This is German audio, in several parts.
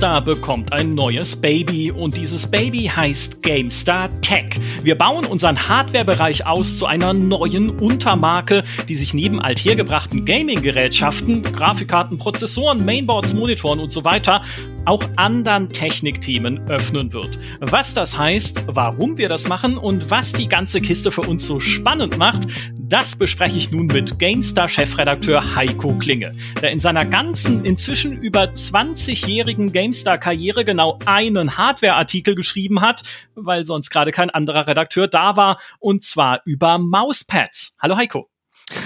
GameStar bekommt ein neues Baby und dieses Baby heißt GameStar Tech. Wir bauen unseren Hardware-Bereich aus zu einer neuen Untermarke, die sich neben althergebrachten Gaming-Gerätschaften, Grafikkarten, Prozessoren, Mainboards, Monitoren und so weiter auch anderen Technikthemen öffnen wird. Was das heißt, warum wir das machen und was die ganze Kiste für uns so spannend macht, das bespreche ich nun mit GameStar-Chefredakteur Heiko Klinge, der in seiner ganzen inzwischen über 20-jährigen GameStar-Karriere genau einen Hardware-Artikel geschrieben hat, weil sonst gerade kein anderer Redakteur da war, und zwar über Mauspads. Hallo Heiko.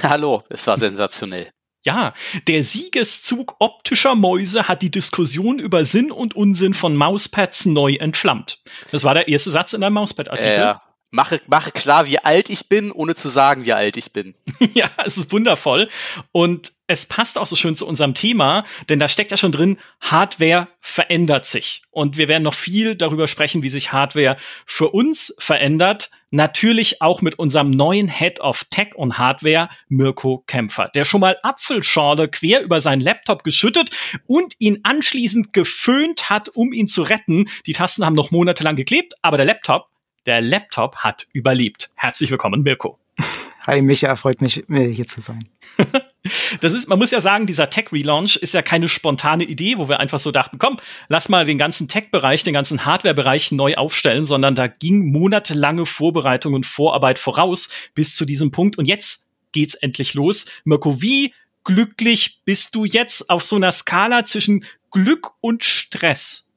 Hallo, es war sensationell. Ja, der Siegeszug optischer Mäuse hat die Diskussion über Sinn und Unsinn von Mauspads neu entflammt. Das war der erste Satz in einem Mauspad-Artikel. Ja, mache, mache klar, wie alt ich bin, ohne zu sagen, wie alt ich bin. ja, es ist wundervoll. Und es passt auch so schön zu unserem Thema, denn da steckt ja schon drin, Hardware verändert sich. Und wir werden noch viel darüber sprechen, wie sich Hardware für uns verändert. Natürlich auch mit unserem neuen Head of Tech und Hardware, Mirko Kämpfer, der schon mal Apfelschorle quer über seinen Laptop geschüttet und ihn anschließend geföhnt hat, um ihn zu retten. Die Tasten haben noch monatelang geklebt, aber der Laptop, der Laptop hat überlebt. Herzlich willkommen, Mirko. Hi Micha, freut mich, hier zu sein. Das ist, man muss ja sagen, dieser Tech-Relaunch ist ja keine spontane Idee, wo wir einfach so dachten, komm, lass mal den ganzen Tech-Bereich, den ganzen Hardware-Bereich neu aufstellen, sondern da ging monatelange Vorbereitung und Vorarbeit voraus bis zu diesem Punkt. Und jetzt geht's endlich los. Mirko, wie glücklich bist du jetzt auf so einer Skala zwischen Glück und Stress?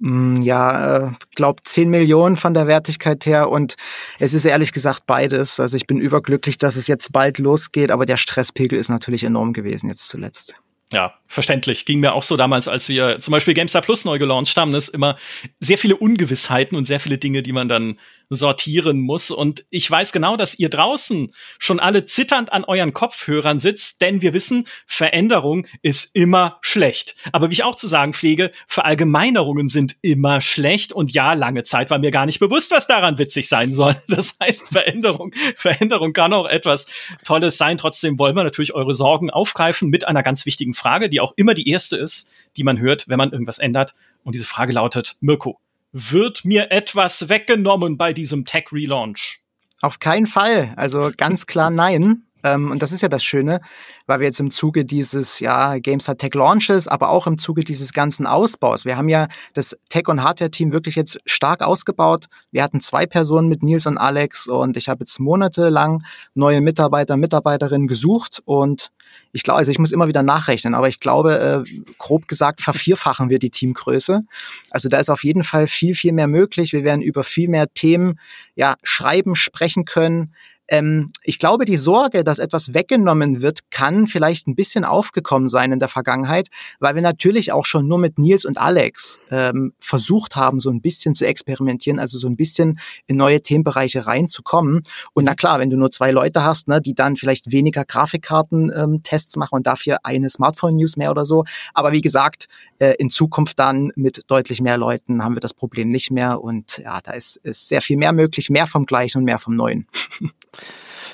Mm, ja, äh, glaub 10 Millionen von der Wertigkeit her und es ist ehrlich gesagt beides. Also ich bin überglücklich, dass es jetzt bald losgeht, aber der Stresspegel ist natürlich enorm gewesen jetzt zuletzt. Ja, verständlich. Ging mir auch so damals, als wir zum Beispiel GameStar Plus neu gelauncht haben. Ist immer sehr viele Ungewissheiten und sehr viele Dinge, die man dann sortieren muss. Und ich weiß genau, dass ihr draußen schon alle zitternd an euren Kopfhörern sitzt, denn wir wissen, Veränderung ist immer schlecht. Aber wie ich auch zu sagen pflege, Verallgemeinerungen sind immer schlecht. Und ja, lange Zeit war mir gar nicht bewusst, was daran witzig sein soll. Das heißt, Veränderung, Veränderung kann auch etwas Tolles sein. Trotzdem wollen wir natürlich eure Sorgen aufgreifen mit einer ganz wichtigen Frage, die auch immer die erste ist, die man hört, wenn man irgendwas ändert. Und diese Frage lautet, Mirko, wird mir etwas weggenommen bei diesem Tech-Relaunch? Auf keinen Fall. Also ganz klar nein. Ähm, und das ist ja das Schöne, weil wir jetzt im Zuge dieses ja, GameStar Tech Launches, aber auch im Zuge dieses ganzen Ausbaus, wir haben ja das Tech- und Hardware-Team wirklich jetzt stark ausgebaut. Wir hatten zwei Personen mit Nils und Alex und ich habe jetzt monatelang neue Mitarbeiter, Mitarbeiterinnen gesucht und ich glaube, also ich muss immer wieder nachrechnen, aber ich glaube, äh, grob gesagt, vervierfachen wir die Teamgröße. Also da ist auf jeden Fall viel, viel mehr möglich. Wir werden über viel mehr Themen ja schreiben, sprechen können. Ähm, ich glaube, die Sorge, dass etwas weggenommen wird, kann vielleicht ein bisschen aufgekommen sein in der Vergangenheit, weil wir natürlich auch schon nur mit Nils und Alex ähm, versucht haben, so ein bisschen zu experimentieren, also so ein bisschen in neue Themenbereiche reinzukommen. Und na klar, wenn du nur zwei Leute hast, ne, die dann vielleicht weniger Grafikkarten-Tests ähm, machen und dafür eine Smartphone-News mehr oder so. Aber wie gesagt, äh, in Zukunft dann mit deutlich mehr Leuten haben wir das Problem nicht mehr. Und ja, da ist, ist sehr viel mehr möglich, mehr vom Gleichen und mehr vom Neuen.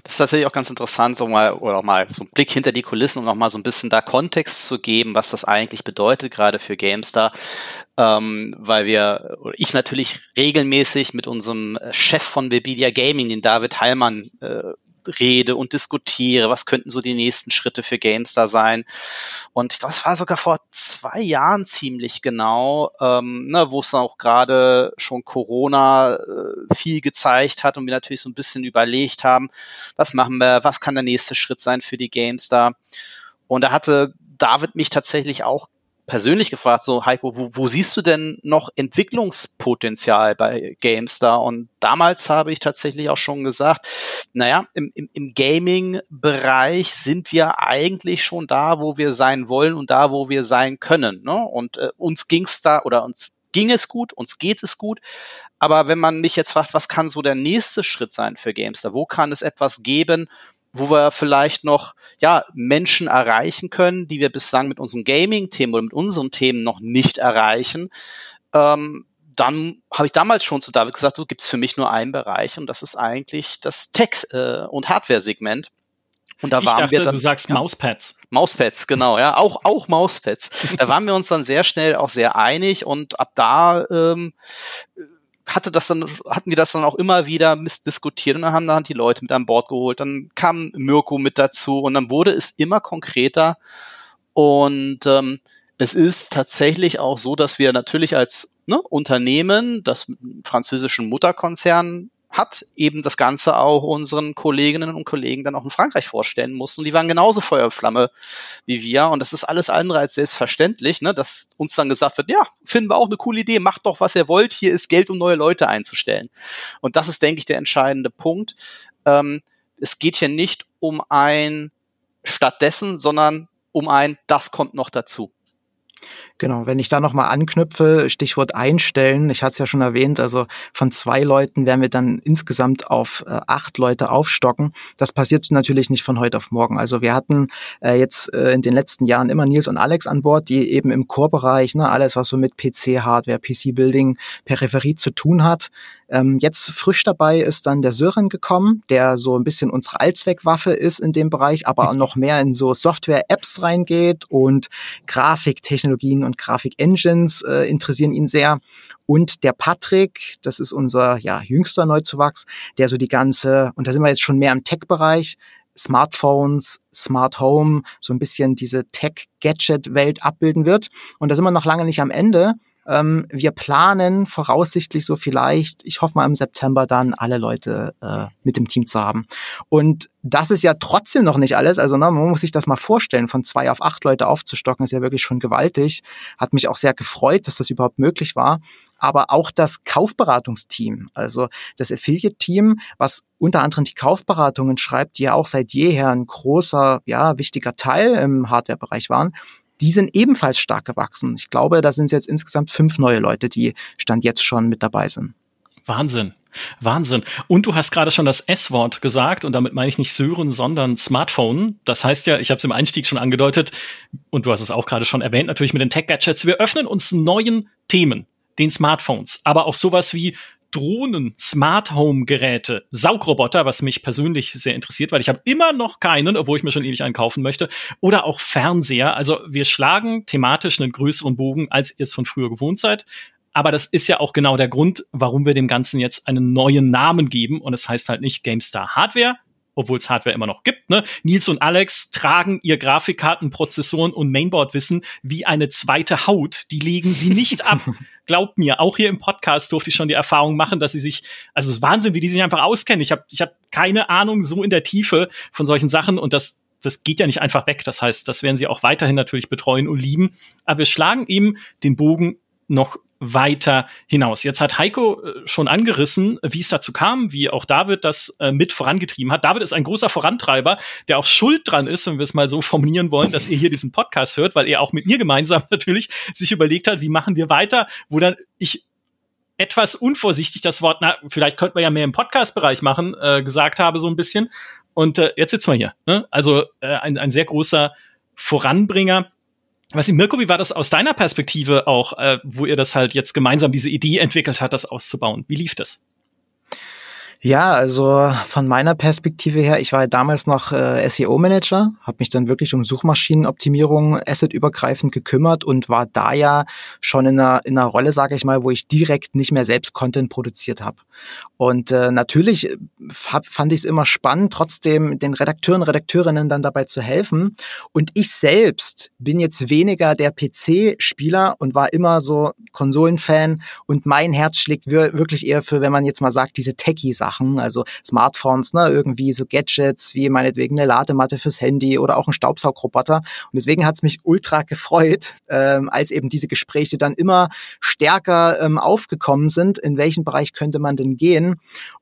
Das ist tatsächlich auch ganz interessant, so mal, oder mal so ein Blick hinter die Kulissen, um noch mal so ein bisschen da Kontext zu geben, was das eigentlich bedeutet, gerade für GameStar. Ähm, weil wir, oder ich natürlich regelmäßig mit unserem Chef von Webedia Gaming, den David Heilmann, äh, rede und diskutiere, was könnten so die nächsten Schritte für GameStar sein. Und ich glaube, es war sogar vor zwei Jahren ziemlich genau, ähm, ne, wo es auch gerade schon Corona äh, viel gezeigt hat und wir natürlich so ein bisschen überlegt haben, was machen wir, was kann der nächste Schritt sein für die GameStar. Und da hatte David mich tatsächlich auch persönlich gefragt, so Heiko, wo, wo siehst du denn noch Entwicklungspotenzial bei GameStar? Und damals habe ich tatsächlich auch schon gesagt, naja, im, im, im Gaming-Bereich sind wir eigentlich schon da, wo wir sein wollen und da, wo wir sein können. Ne? Und äh, uns ging's da oder uns ging es gut, uns geht es gut. Aber wenn man mich jetzt fragt, was kann so der nächste Schritt sein für GameStar? Wo kann es etwas geben, wo wir vielleicht noch ja Menschen erreichen können, die wir bislang mit unseren Gaming-Themen oder mit unseren Themen noch nicht erreichen. Ähm, dann habe ich damals schon zu David gesagt, so gibt es für mich nur einen Bereich und das ist eigentlich das Tech- äh, und Hardware-Segment. Und da ich waren dachte, wir dann. Du sagst ja, Mauspads. Mauspads, genau, ja. Auch, auch Mauspads. da waren wir uns dann sehr schnell auch sehr einig und ab da ähm, hatte das dann, hatten wir das dann auch immer wieder diskutiert und dann haben dann die Leute mit an Bord geholt. Dann kam Mirko mit dazu und dann wurde es immer konkreter. Und ähm, es ist tatsächlich auch so, dass wir natürlich als ne, Unternehmen, das französischen Mutterkonzern hat, eben das Ganze auch unseren Kolleginnen und Kollegen dann auch in Frankreich vorstellen mussten. Die waren genauso Feuerflamme wie wir. Und das ist alles andere als selbstverständlich, ne, dass uns dann gesagt wird, ja, finden wir auch eine coole Idee, macht doch, was ihr wollt, hier ist Geld, um neue Leute einzustellen. Und das ist, denke ich, der entscheidende Punkt. Ähm, es geht hier nicht um ein stattdessen, sondern um ein, das kommt noch dazu. Genau, wenn ich da nochmal anknüpfe, Stichwort einstellen, ich hatte es ja schon erwähnt, also von zwei Leuten werden wir dann insgesamt auf äh, acht Leute aufstocken. Das passiert natürlich nicht von heute auf morgen. Also wir hatten äh, jetzt äh, in den letzten Jahren immer Nils und Alex an Bord, die eben im Core-Bereich, ne, alles was so mit PC-Hardware, PC-Building, Peripherie zu tun hat, ähm, jetzt frisch dabei ist dann der Sören gekommen, der so ein bisschen unsere Allzweckwaffe ist in dem Bereich, aber auch noch mehr in so Software-Apps reingeht und Grafiktechnologien und Grafik-Engines äh, interessieren ihn sehr. Und der Patrick, das ist unser ja, jüngster Neuzuwachs, der so die ganze, und da sind wir jetzt schon mehr im Tech-Bereich, Smartphones, Smart Home, so ein bisschen diese Tech-Gadget-Welt abbilden wird. Und da sind wir noch lange nicht am Ende. Ähm, wir planen voraussichtlich so vielleicht, ich hoffe mal im September dann alle Leute äh, mit dem Team zu haben. Und das ist ja trotzdem noch nicht alles. Also ne, man muss sich das mal vorstellen, von zwei auf acht Leute aufzustocken, ist ja wirklich schon gewaltig. Hat mich auch sehr gefreut, dass das überhaupt möglich war. Aber auch das Kaufberatungsteam, also das Affiliate-Team, was unter anderem die Kaufberatungen schreibt, die ja auch seit jeher ein großer, ja, wichtiger Teil im Hardware-Bereich waren, die sind ebenfalls stark gewachsen. Ich glaube, da sind jetzt insgesamt fünf neue Leute, die Stand jetzt schon mit dabei sind. Wahnsinn. Wahnsinn. Und du hast gerade schon das S-Wort gesagt und damit meine ich nicht Sören, sondern Smartphone. Das heißt ja, ich habe es im Einstieg schon angedeutet und du hast es auch gerade schon erwähnt, natürlich mit den Tech-Gadgets. Wir öffnen uns neuen Themen, den Smartphones, aber auch sowas wie Drohnen, Smart Home Geräte, Saugroboter, was mich persönlich sehr interessiert, weil ich habe immer noch keinen, obwohl ich mir schon ewig einen kaufen möchte, oder auch Fernseher. Also wir schlagen thematisch einen größeren Bogen, als ihr es von früher gewohnt seid. Aber das ist ja auch genau der Grund, warum wir dem Ganzen jetzt einen neuen Namen geben. Und es heißt halt nicht GameStar Hardware, obwohl es Hardware immer noch gibt. Ne? Nils und Alex tragen ihr Grafikkarten, Prozessoren und Mainboard-Wissen wie eine zweite Haut. Die legen sie nicht ab. Glaubt mir, auch hier im Podcast durfte ich schon die Erfahrung machen, dass sie sich, also es ist Wahnsinn, wie die sich einfach auskennen. Ich habe ich hab keine Ahnung so in der Tiefe von solchen Sachen und das das geht ja nicht einfach weg. Das heißt, das werden sie auch weiterhin natürlich betreuen und lieben. Aber wir schlagen eben den Bogen noch weiter hinaus. Jetzt hat Heiko äh, schon angerissen, wie es dazu kam, wie auch David das äh, mit vorangetrieben hat. David ist ein großer Vorantreiber, der auch schuld dran ist, wenn wir es mal so formulieren wollen, dass ihr hier diesen Podcast hört, weil er auch mit mir gemeinsam natürlich sich überlegt hat, wie machen wir weiter, wo dann ich etwas unvorsichtig das Wort, na, vielleicht könnten wir ja mehr im Podcast-Bereich machen, äh, gesagt habe, so ein bisschen. Und äh, jetzt sitzen wir hier. Ne? Also äh, ein, ein sehr großer Voranbringer was Mirko, wie war das aus deiner Perspektive auch, äh, wo ihr das halt jetzt gemeinsam diese Idee entwickelt hat, das auszubauen? Wie lief das? Ja, also von meiner Perspektive her, ich war ja damals noch äh, SEO-Manager, habe mich dann wirklich um Suchmaschinenoptimierung assetübergreifend gekümmert und war da ja schon in einer, in einer Rolle, sage ich mal, wo ich direkt nicht mehr selbst Content produziert habe. Und äh, natürlich äh, hab, fand ich es immer spannend, trotzdem den Redakteuren, Redakteurinnen dann dabei zu helfen. Und ich selbst bin jetzt weniger der PC-Spieler und war immer so Konsolenfan und mein Herz schlägt wirklich eher für, wenn man jetzt mal sagt, diese Techie-Sachen, also Smartphones, ne, irgendwie so Gadgets wie meinetwegen eine Ladematte fürs Handy oder auch ein Staubsaugroboter. Und deswegen hat es mich ultra gefreut, ähm, als eben diese Gespräche dann immer stärker ähm, aufgekommen sind, in welchen Bereich könnte man denn gehen.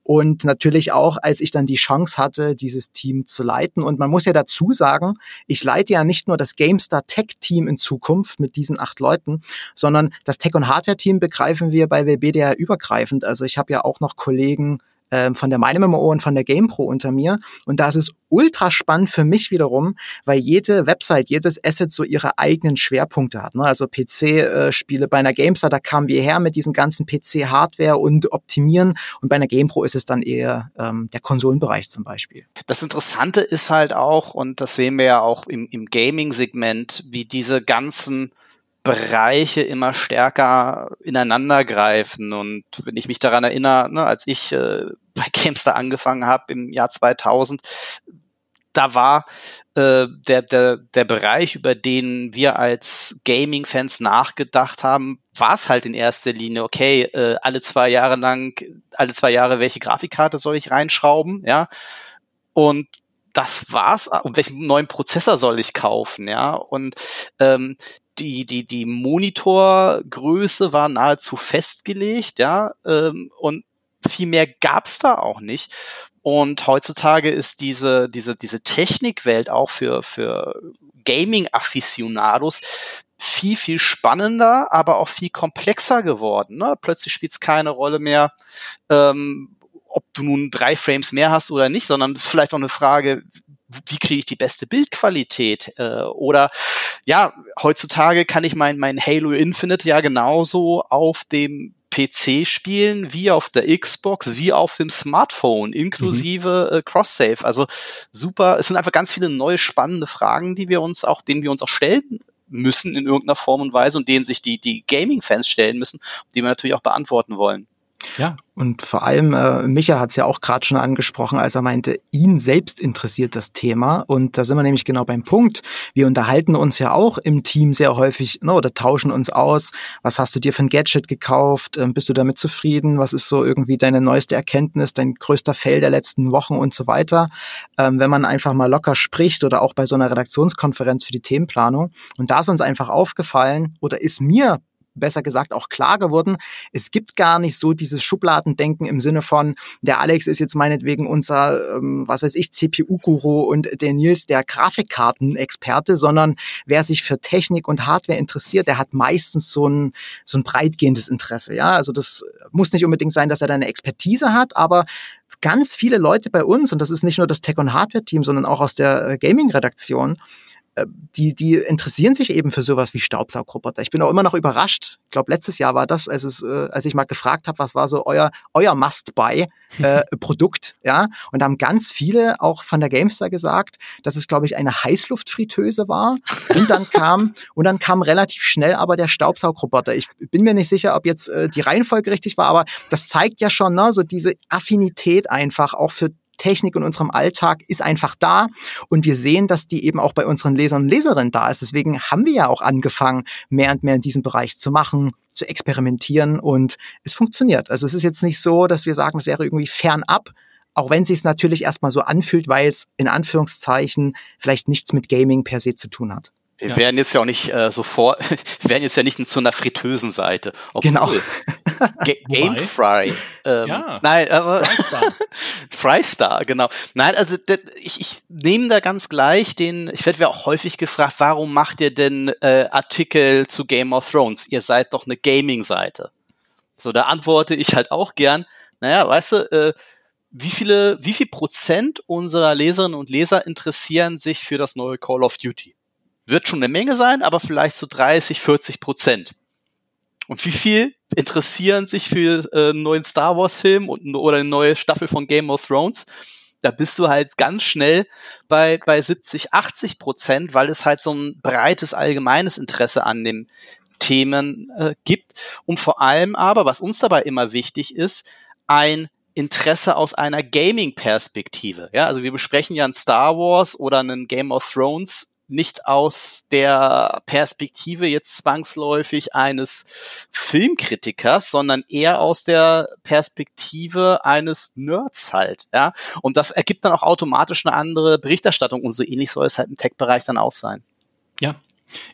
Und natürlich auch, als ich dann die Chance hatte, dieses Team zu leiten. Und man muss ja dazu sagen, ich leite ja nicht nur das GameStar Tech Team in Zukunft mit diesen acht Leuten, sondern das Tech- und Hardware-Team begreifen wir bei WBDR übergreifend. Also ich habe ja auch noch Kollegen äh, von der MyMMO und von der GamePro unter mir. Und da ist es ultra spannend für mich wiederum, weil jede Website, jedes Asset so ihre eigenen Schwerpunkte hat. Ne? Also PC-Spiele äh, bei einer GameStar, da kamen wir her mit diesen ganzen PC-Hardware und Optimieren. Und bei einer GamePro ist es dann eher ähm, der Konsolenbereich zum Beispiel. Das Interessante ist halt auch, und das sehen wir ja auch im, im Gaming-Segment, wie diese ganzen Bereiche immer stärker ineinander greifen. Und wenn ich mich daran erinnere, ne, als ich äh, bei Gamestar angefangen habe im Jahr 2000, da war äh, der, der, der Bereich, über den wir als Gaming-Fans nachgedacht haben, war es halt in erster Linie, okay, äh, alle zwei Jahre lang, alle zwei Jahre, welche Grafikkarte soll ich reinschrauben, ja? Und das war's. Und welchen neuen Prozessor soll ich kaufen, ja? Und ähm, die, die, die Monitorgröße war nahezu festgelegt, ja, ähm, und viel mehr gab's da auch nicht. Und heutzutage ist diese, diese, diese Technikwelt auch für, für Gaming-Afficionados viel, viel spannender, aber auch viel komplexer geworden. Ne? Plötzlich spielt es keine Rolle mehr, ähm, ob du nun drei Frames mehr hast oder nicht, sondern es ist vielleicht auch eine Frage, wie kriege ich die beste Bildqualität? Äh, oder ja, heutzutage kann ich mein, mein Halo Infinite ja genauso auf dem PC spielen, wie auf der Xbox, wie auf dem Smartphone, inklusive mhm. äh, Cross-Save. Also super, es sind einfach ganz viele neue spannende Fragen, die wir uns auch, denen wir uns auch stellen müssen in irgendeiner Form und Weise und denen sich die, die Gaming-Fans stellen müssen, die wir natürlich auch beantworten wollen. Ja. Und vor allem, äh, Micha hat es ja auch gerade schon angesprochen, als er meinte, ihn selbst interessiert das Thema. Und da sind wir nämlich genau beim Punkt. Wir unterhalten uns ja auch im Team sehr häufig ne, oder tauschen uns aus. Was hast du dir für ein Gadget gekauft? Ähm, bist du damit zufrieden? Was ist so irgendwie deine neueste Erkenntnis, dein größter Fail der letzten Wochen und so weiter? Ähm, wenn man einfach mal locker spricht oder auch bei so einer Redaktionskonferenz für die Themenplanung. Und da ist uns einfach aufgefallen oder ist mir besser gesagt auch klar geworden, es gibt gar nicht so dieses Schubladendenken im Sinne von, der Alex ist jetzt meinetwegen unser, ähm, was weiß ich, CPU-Guru und der Nils der Grafikkartenexperte, sondern wer sich für Technik und Hardware interessiert, der hat meistens so ein, so ein breitgehendes Interesse. Ja, also das muss nicht unbedingt sein, dass er da eine Expertise hat, aber ganz viele Leute bei uns, und das ist nicht nur das Tech- und Hardware-Team, sondern auch aus der äh, Gaming-Redaktion, die, die interessieren sich eben für sowas wie Staubsaugroboter. Ich bin auch immer noch überrascht. Ich glaube, letztes Jahr war das, als, es, äh, als ich mal gefragt habe, was war so euer, euer Must-Buy-Produkt, äh, ja. Und da haben ganz viele auch von der Gamestar gesagt, dass es, glaube ich, eine Heißluftfritteuse war. Und dann kam, und dann kam relativ schnell aber der Staubsaugroboter. Ich bin mir nicht sicher, ob jetzt äh, die Reihenfolge richtig war, aber das zeigt ja schon, ne, so diese Affinität einfach auch für Technik in unserem Alltag ist einfach da und wir sehen, dass die eben auch bei unseren Lesern und Leserinnen da ist. Deswegen haben wir ja auch angefangen, mehr und mehr in diesem Bereich zu machen, zu experimentieren und es funktioniert. Also es ist jetzt nicht so, dass wir sagen, es wäre irgendwie fernab, auch wenn es sich natürlich erstmal so anfühlt, weil es in Anführungszeichen vielleicht nichts mit Gaming per se zu tun hat. Wir ja. werden jetzt ja auch nicht äh, sofort, wir werden jetzt ja nicht zu einer fritösen Seite. Obwohl, genau. Game Fry. Ähm, ja. Nein, aber Frystar. Frystar, genau. Nein, also ich, ich nehme da ganz gleich den, ich werde mir auch häufig gefragt, warum macht ihr denn äh, Artikel zu Game of Thrones? Ihr seid doch eine Gaming-Seite. So, da antworte ich halt auch gern, naja, weißt du, äh, wie viele, wie viel Prozent unserer Leserinnen und Leser interessieren sich für das neue Call of Duty? Wird schon eine Menge sein, aber vielleicht so 30, 40 Prozent. Und wie viel interessieren sich für äh, einen neuen Star Wars Film und, oder eine neue Staffel von Game of Thrones? Da bist du halt ganz schnell bei, bei 70, 80 Prozent, weil es halt so ein breites allgemeines Interesse an den Themen äh, gibt. Und vor allem aber, was uns dabei immer wichtig ist, ein Interesse aus einer Gaming-Perspektive. Ja, also wir besprechen ja ein Star Wars oder einen Game of Thrones nicht aus der Perspektive jetzt zwangsläufig eines Filmkritikers, sondern eher aus der Perspektive eines Nerds halt, ja. Und das ergibt dann auch automatisch eine andere Berichterstattung und so ähnlich soll es halt im Tech-Bereich dann auch sein. Ja,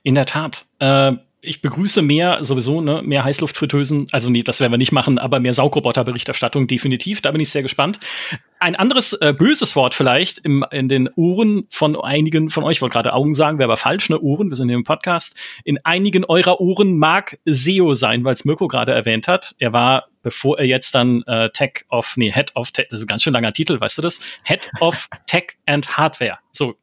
in der Tat. Äh ich begrüße mehr sowieso, ne, mehr Heißluftfritteusen, also nee, das werden wir nicht machen, aber mehr Saugroboterberichterstattung definitiv. Da bin ich sehr gespannt. Ein anderes äh, böses Wort vielleicht im, in den Ohren von einigen von euch, ich wollte gerade Augen sagen, wäre aber falsch, ne, Ohren, wir sind hier im Podcast. In einigen eurer Ohren mag SEO sein, weil es Mirko gerade erwähnt hat. Er war bevor er jetzt dann äh, Tech of, nee, Head of Tech, das ist ein ganz schön langer Titel, weißt du das? Head of Tech and Hardware. So.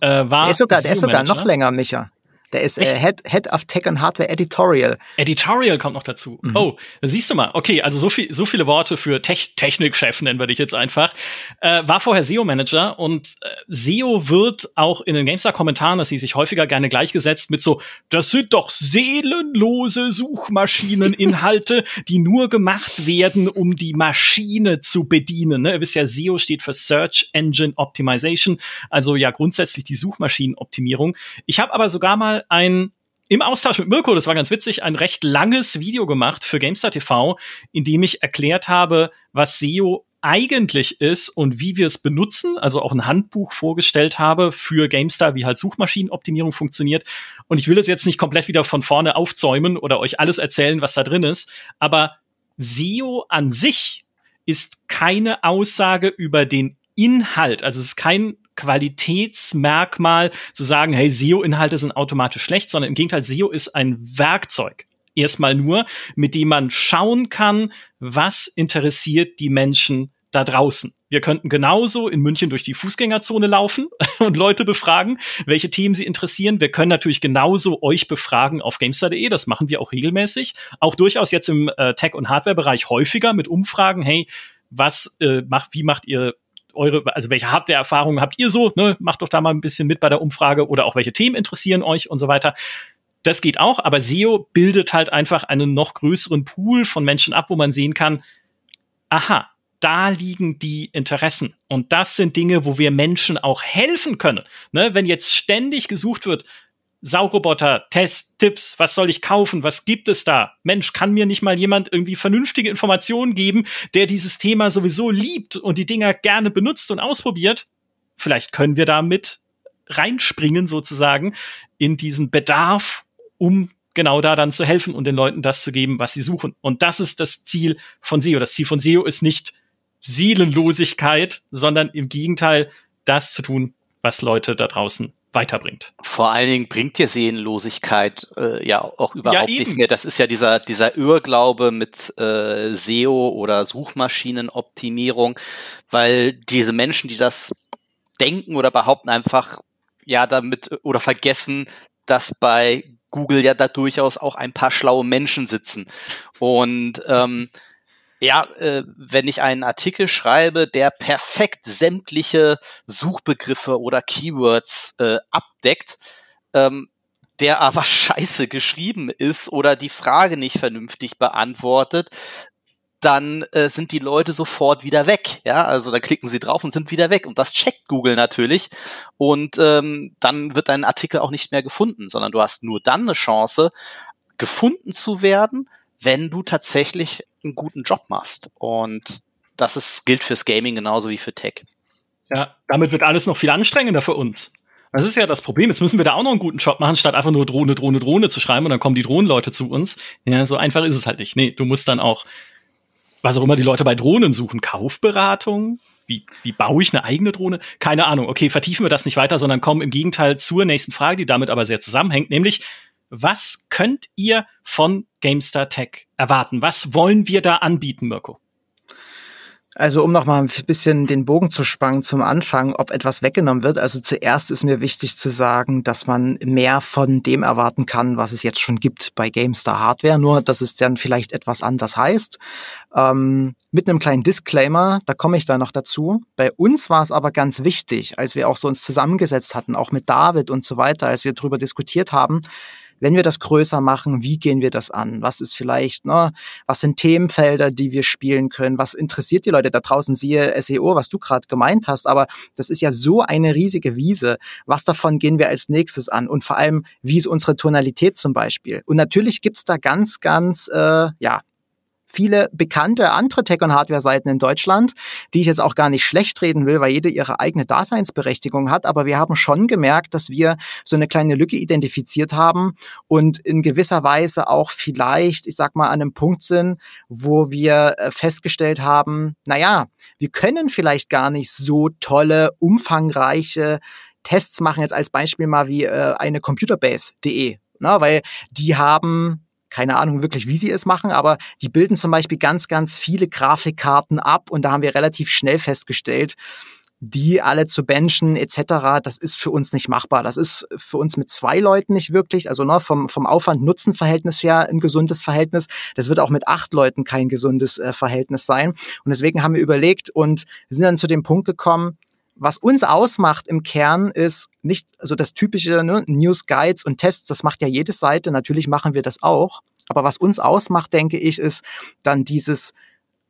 Äh, war der ist sogar, der ist sogar noch länger, Micha. Der ist äh, Head, Head of Tech and Hardware Editorial. Editorial kommt noch dazu. Mhm. Oh, siehst du mal. Okay, also so, viel, so viele Worte für Tech Technikchef nennen wir dich jetzt einfach. Äh, war vorher SEO-Manager und äh, SEO wird auch in den GameStar-Kommentaren, dass sie sich häufiger gerne gleichgesetzt mit so, das sind doch seelenlose Suchmaschineninhalte, die nur gemacht werden, um die Maschine zu bedienen. Ne? Ihr wisst ja, SEO steht für Search Engine Optimization, also ja grundsätzlich die Suchmaschinenoptimierung. Ich habe aber sogar mal ein im Austausch mit Mirko, das war ganz witzig, ein recht langes Video gemacht für GameStar TV, in dem ich erklärt habe, was SEO eigentlich ist und wie wir es benutzen, also auch ein Handbuch vorgestellt habe für GameStar, wie halt Suchmaschinenoptimierung funktioniert. Und ich will es jetzt nicht komplett wieder von vorne aufzäumen oder euch alles erzählen, was da drin ist, aber SEO an sich ist keine Aussage über den Inhalt. Also es ist kein Qualitätsmerkmal zu sagen, hey, SEO-Inhalte sind automatisch schlecht, sondern im Gegenteil, SEO ist ein Werkzeug. Erstmal nur, mit dem man schauen kann, was interessiert die Menschen da draußen. Wir könnten genauso in München durch die Fußgängerzone laufen und Leute befragen, welche Themen sie interessieren. Wir können natürlich genauso euch befragen auf Gamestar.de. Das machen wir auch regelmäßig. Auch durchaus jetzt im äh, Tech- und Hardware-Bereich häufiger mit Umfragen. Hey, was äh, macht, wie macht ihr eure, also welche Hardware-Erfahrungen habt ihr so? Ne? Macht doch da mal ein bisschen mit bei der Umfrage oder auch welche Themen interessieren euch und so weiter. Das geht auch, aber SEO bildet halt einfach einen noch größeren Pool von Menschen ab, wo man sehen kann, aha, da liegen die Interessen. Und das sind Dinge, wo wir Menschen auch helfen können. Ne? Wenn jetzt ständig gesucht wird, Saugroboter, Test, Tipps, was soll ich kaufen, was gibt es da? Mensch, kann mir nicht mal jemand irgendwie vernünftige Informationen geben, der dieses Thema sowieso liebt und die Dinger gerne benutzt und ausprobiert? Vielleicht können wir damit reinspringen sozusagen in diesen Bedarf, um genau da dann zu helfen und den Leuten das zu geben, was sie suchen. Und das ist das Ziel von SEO. Das Ziel von SEO ist nicht Seelenlosigkeit, sondern im Gegenteil das zu tun, was Leute da draußen weiterbringt. Vor allen Dingen bringt dir Seelenlosigkeit äh, ja auch überhaupt ja, nichts mehr. Das ist ja dieser, dieser Irrglaube mit äh, SEO oder Suchmaschinenoptimierung, weil diese Menschen, die das denken oder behaupten, einfach ja damit oder vergessen, dass bei Google ja da durchaus auch ein paar schlaue Menschen sitzen. Und ähm, ja, äh, wenn ich einen Artikel schreibe, der perfekt sämtliche Suchbegriffe oder Keywords äh, abdeckt, ähm, der aber scheiße geschrieben ist oder die Frage nicht vernünftig beantwortet, dann äh, sind die Leute sofort wieder weg. Ja, also da klicken sie drauf und sind wieder weg. Und das checkt Google natürlich. Und ähm, dann wird dein Artikel auch nicht mehr gefunden, sondern du hast nur dann eine Chance, gefunden zu werden, wenn du tatsächlich einen guten Job machst. Und das ist, gilt fürs Gaming genauso wie für Tech. Ja, damit wird alles noch viel anstrengender für uns. Das ist ja das Problem. Jetzt müssen wir da auch noch einen guten Job machen, statt einfach nur Drohne, Drohne, Drohne zu schreiben und dann kommen die Drohnenleute zu uns. Ja, so einfach ist es halt nicht. Nee, du musst dann auch, was auch immer die Leute bei Drohnen suchen, Kaufberatung. Wie, wie baue ich eine eigene Drohne? Keine Ahnung. Okay, vertiefen wir das nicht weiter, sondern kommen im Gegenteil zur nächsten Frage, die damit aber sehr zusammenhängt, nämlich was könnt ihr von GameStar Tech erwarten? Was wollen wir da anbieten, Mirko? Also um noch mal ein bisschen den Bogen zu spannen zum Anfang, ob etwas weggenommen wird. Also zuerst ist mir wichtig zu sagen, dass man mehr von dem erwarten kann, was es jetzt schon gibt bei GameStar Hardware, nur dass es dann vielleicht etwas anders heißt. Ähm, mit einem kleinen Disclaimer, da komme ich da noch dazu. Bei uns war es aber ganz wichtig, als wir auch so uns zusammengesetzt hatten, auch mit David und so weiter, als wir darüber diskutiert haben, wenn wir das größer machen, wie gehen wir das an? Was ist vielleicht, ne, was sind Themenfelder, die wir spielen können? Was interessiert die Leute da draußen? Siehe SEO, was du gerade gemeint hast, aber das ist ja so eine riesige Wiese. Was davon gehen wir als nächstes an? Und vor allem, wie ist unsere Tonalität zum Beispiel? Und natürlich gibt's da ganz, ganz, äh, ja, viele bekannte andere Tech- und Hardware-Seiten in Deutschland, die ich jetzt auch gar nicht schlecht reden will, weil jede ihre eigene Daseinsberechtigung hat. Aber wir haben schon gemerkt, dass wir so eine kleine Lücke identifiziert haben und in gewisser Weise auch vielleicht, ich sag mal, an einem Punkt sind, wo wir äh, festgestellt haben, na ja, wir können vielleicht gar nicht so tolle, umfangreiche Tests machen, jetzt als Beispiel mal wie äh, eine Computerbase.de, ne, weil die haben keine Ahnung wirklich, wie sie es machen, aber die bilden zum Beispiel ganz, ganz viele Grafikkarten ab und da haben wir relativ schnell festgestellt, die alle zu benchen etc., das ist für uns nicht machbar. Das ist für uns mit zwei Leuten nicht wirklich, also ne, vom, vom Aufwand-Nutzen-Verhältnis her ein gesundes Verhältnis. Das wird auch mit acht Leuten kein gesundes äh, Verhältnis sein. Und deswegen haben wir überlegt und sind dann zu dem Punkt gekommen, was uns ausmacht im Kern ist nicht, also das typische ne, News, Guides und Tests, das macht ja jede Seite, natürlich machen wir das auch. Aber was uns ausmacht, denke ich, ist dann dieses,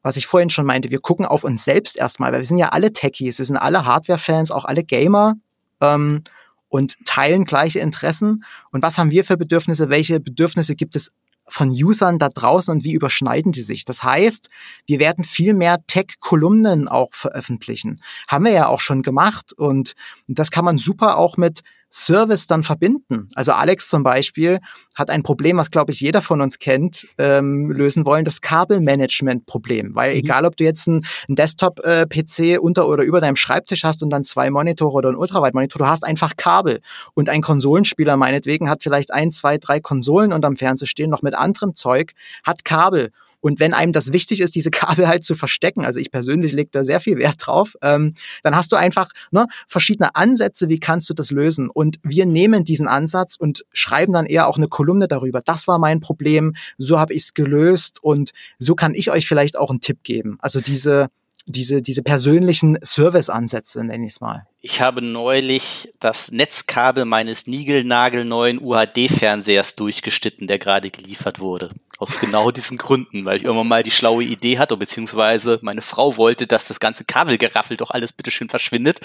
was ich vorhin schon meinte, wir gucken auf uns selbst erstmal, weil wir sind ja alle Techies, wir sind alle Hardware-Fans, auch alle Gamer ähm, und teilen gleiche Interessen. Und was haben wir für Bedürfnisse? Welche Bedürfnisse gibt es von Usern da draußen und wie überschneiden die sich? Das heißt, wir werden viel mehr Tech-Kolumnen auch veröffentlichen. Haben wir ja auch schon gemacht und das kann man super auch mit Service dann verbinden. Also Alex zum Beispiel hat ein Problem, was glaube ich jeder von uns kennt, ähm, lösen wollen, das Kabelmanagement-Problem. Weil mhm. egal, ob du jetzt einen, Desktop-PC äh, unter oder über deinem Schreibtisch hast und dann zwei Monitore oder einen Ultraweitmonitor, du hast einfach Kabel. Und ein Konsolenspieler meinetwegen hat vielleicht ein, zwei, drei Konsolen unterm Fernseher stehen, noch mit anderem Zeug, hat Kabel. Und wenn einem das wichtig ist, diese Kabel halt zu verstecken, also ich persönlich lege da sehr viel Wert drauf, ähm, dann hast du einfach ne, verschiedene Ansätze, wie kannst du das lösen. Und wir nehmen diesen Ansatz und schreiben dann eher auch eine Kolumne darüber. Das war mein Problem, so habe ich es gelöst und so kann ich euch vielleicht auch einen Tipp geben. Also diese diese, diese persönlichen Service-Ansätze, nenne ich es mal. Ich habe neulich das Netzkabel meines niegelnagelneuen UHD-Fernsehers durchgeschnitten, der gerade geliefert wurde. Aus genau diesen Gründen, weil ich irgendwann mal die schlaue Idee hatte, beziehungsweise meine Frau wollte, dass das ganze Kabelgeraffel doch alles bitteschön verschwindet.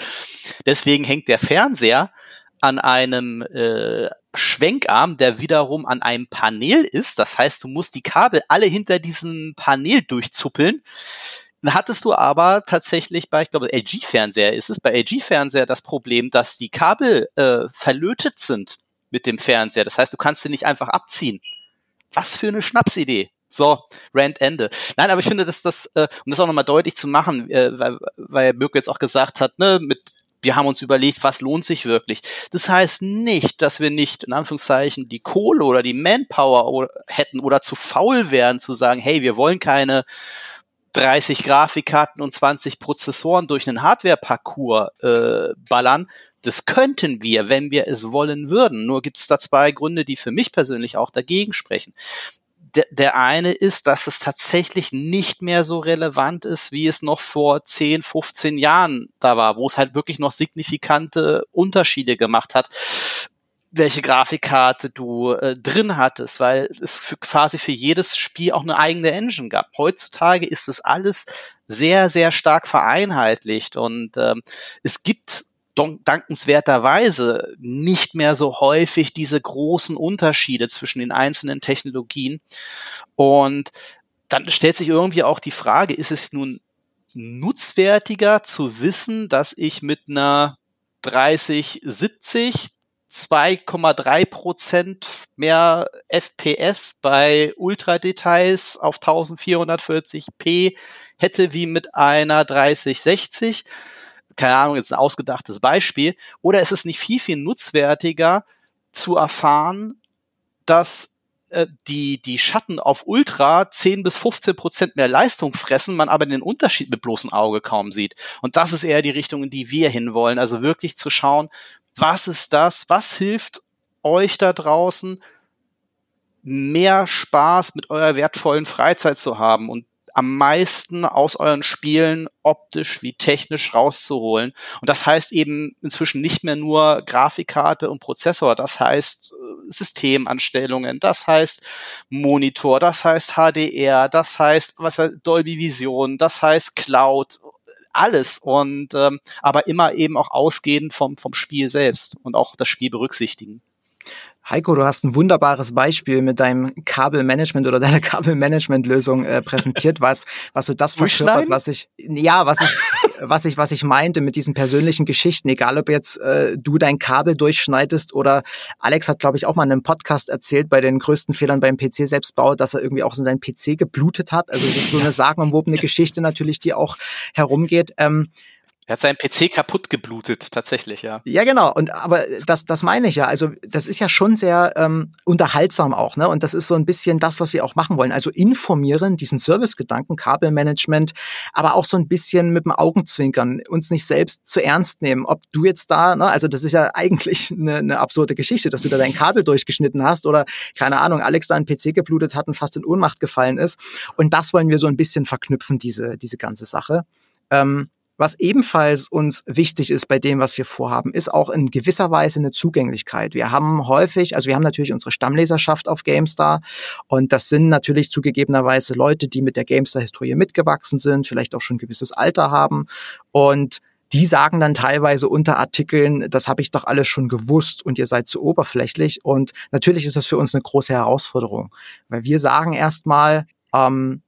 Deswegen hängt der Fernseher an einem äh, Schwenkarm, der wiederum an einem Panel ist. Das heißt, du musst die Kabel alle hinter diesem Panel durchzuppeln. Dann hattest du aber tatsächlich bei, ich glaube, LG-Fernseher ist es, bei LG-Fernseher das Problem, dass die Kabel äh, verlötet sind mit dem Fernseher. Das heißt, du kannst sie nicht einfach abziehen. Was für eine Schnapsidee. So, Rand Ende. Nein, aber ich finde, dass das, äh, um das auch nochmal deutlich zu machen, äh, weil, weil Mirko jetzt auch gesagt hat, ne, mit wir haben uns überlegt, was lohnt sich wirklich. Das heißt nicht, dass wir nicht in Anführungszeichen die Kohle oder die Manpower hätten oder zu faul wären zu sagen, hey, wir wollen keine 30 Grafikkarten und 20 Prozessoren durch einen Hardware-Parcours äh, ballern. Das könnten wir, wenn wir es wollen würden. Nur gibt es da zwei Gründe, die für mich persönlich auch dagegen sprechen. Der, der eine ist, dass es tatsächlich nicht mehr so relevant ist, wie es noch vor 10, 15 Jahren da war, wo es halt wirklich noch signifikante Unterschiede gemacht hat welche Grafikkarte du äh, drin hattest, weil es für, quasi für jedes Spiel auch eine eigene Engine gab. Heutzutage ist es alles sehr, sehr stark vereinheitlicht und ähm, es gibt dankenswerterweise nicht mehr so häufig diese großen Unterschiede zwischen den einzelnen Technologien. Und dann stellt sich irgendwie auch die Frage, ist es nun nutzwertiger zu wissen, dass ich mit einer 3070 2,3 Prozent mehr FPS bei Ultradetails auf 1440p hätte wie mit einer 3060. Keine Ahnung, jetzt ein ausgedachtes Beispiel. Oder ist es nicht viel, viel nutzwertiger zu erfahren, dass äh, die, die Schatten auf Ultra 10 bis 15 Prozent mehr Leistung fressen, man aber den Unterschied mit bloßem Auge kaum sieht. Und das ist eher die Richtung, in die wir hinwollen. Also wirklich zu schauen, was ist das? Was hilft euch da draußen, mehr Spaß mit eurer wertvollen Freizeit zu haben und am meisten aus euren Spielen optisch wie technisch rauszuholen. Und das heißt eben inzwischen nicht mehr nur Grafikkarte und Prozessor, das heißt äh, Systemanstellungen, das heißt Monitor, das heißt HDR, das heißt was heißt Dolby Vision, das heißt Cloud alles und ähm, aber immer eben auch ausgehend vom, vom Spiel selbst und auch das Spiel berücksichtigen. Heiko, du hast ein wunderbares Beispiel mit deinem Kabelmanagement oder deiner Kabelmanagement-Lösung äh, präsentiert, was, was so das verkörpert, was ich, ja, was ich, was ich, was ich meinte mit diesen persönlichen Geschichten, egal ob jetzt äh, du dein Kabel durchschneidest oder Alex hat, glaube ich, auch mal in einem Podcast erzählt, bei den größten Fehlern beim PC-Selbstbau, dass er irgendwie auch so seinen PC geblutet hat. Also es ist so eine sagenumwobene Geschichte natürlich, die auch herumgeht. Ähm, Er hat seinen PC kaputt geblutet, tatsächlich, ja. Ja, genau. Und aber das, das meine ich ja. Also das ist ja schon sehr ähm, unterhaltsam auch, ne? Und das ist so ein bisschen das, was wir auch machen wollen. Also informieren, diesen Servicegedanken, Kabelmanagement, aber auch so ein bisschen mit dem Augenzwinkern, uns nicht selbst zu ernst nehmen. Ob du jetzt da, ne? Also das ist ja eigentlich eine, eine absurde Geschichte, dass du da dein Kabel durchgeschnitten hast oder keine Ahnung, Alex da einen PC geblutet hat und fast in Ohnmacht gefallen ist. Und das wollen wir so ein bisschen verknüpfen, diese diese ganze Sache. Ähm, was ebenfalls uns wichtig ist bei dem, was wir vorhaben, ist auch in gewisser Weise eine Zugänglichkeit. Wir haben häufig, also wir haben natürlich unsere Stammleserschaft auf GameStar und das sind natürlich zugegebenerweise Leute, die mit der GameStar-Historie mitgewachsen sind, vielleicht auch schon ein gewisses Alter haben und die sagen dann teilweise unter Artikeln, das habe ich doch alles schon gewusst und ihr seid zu oberflächlich. Und natürlich ist das für uns eine große Herausforderung, weil wir sagen erstmal, ähm,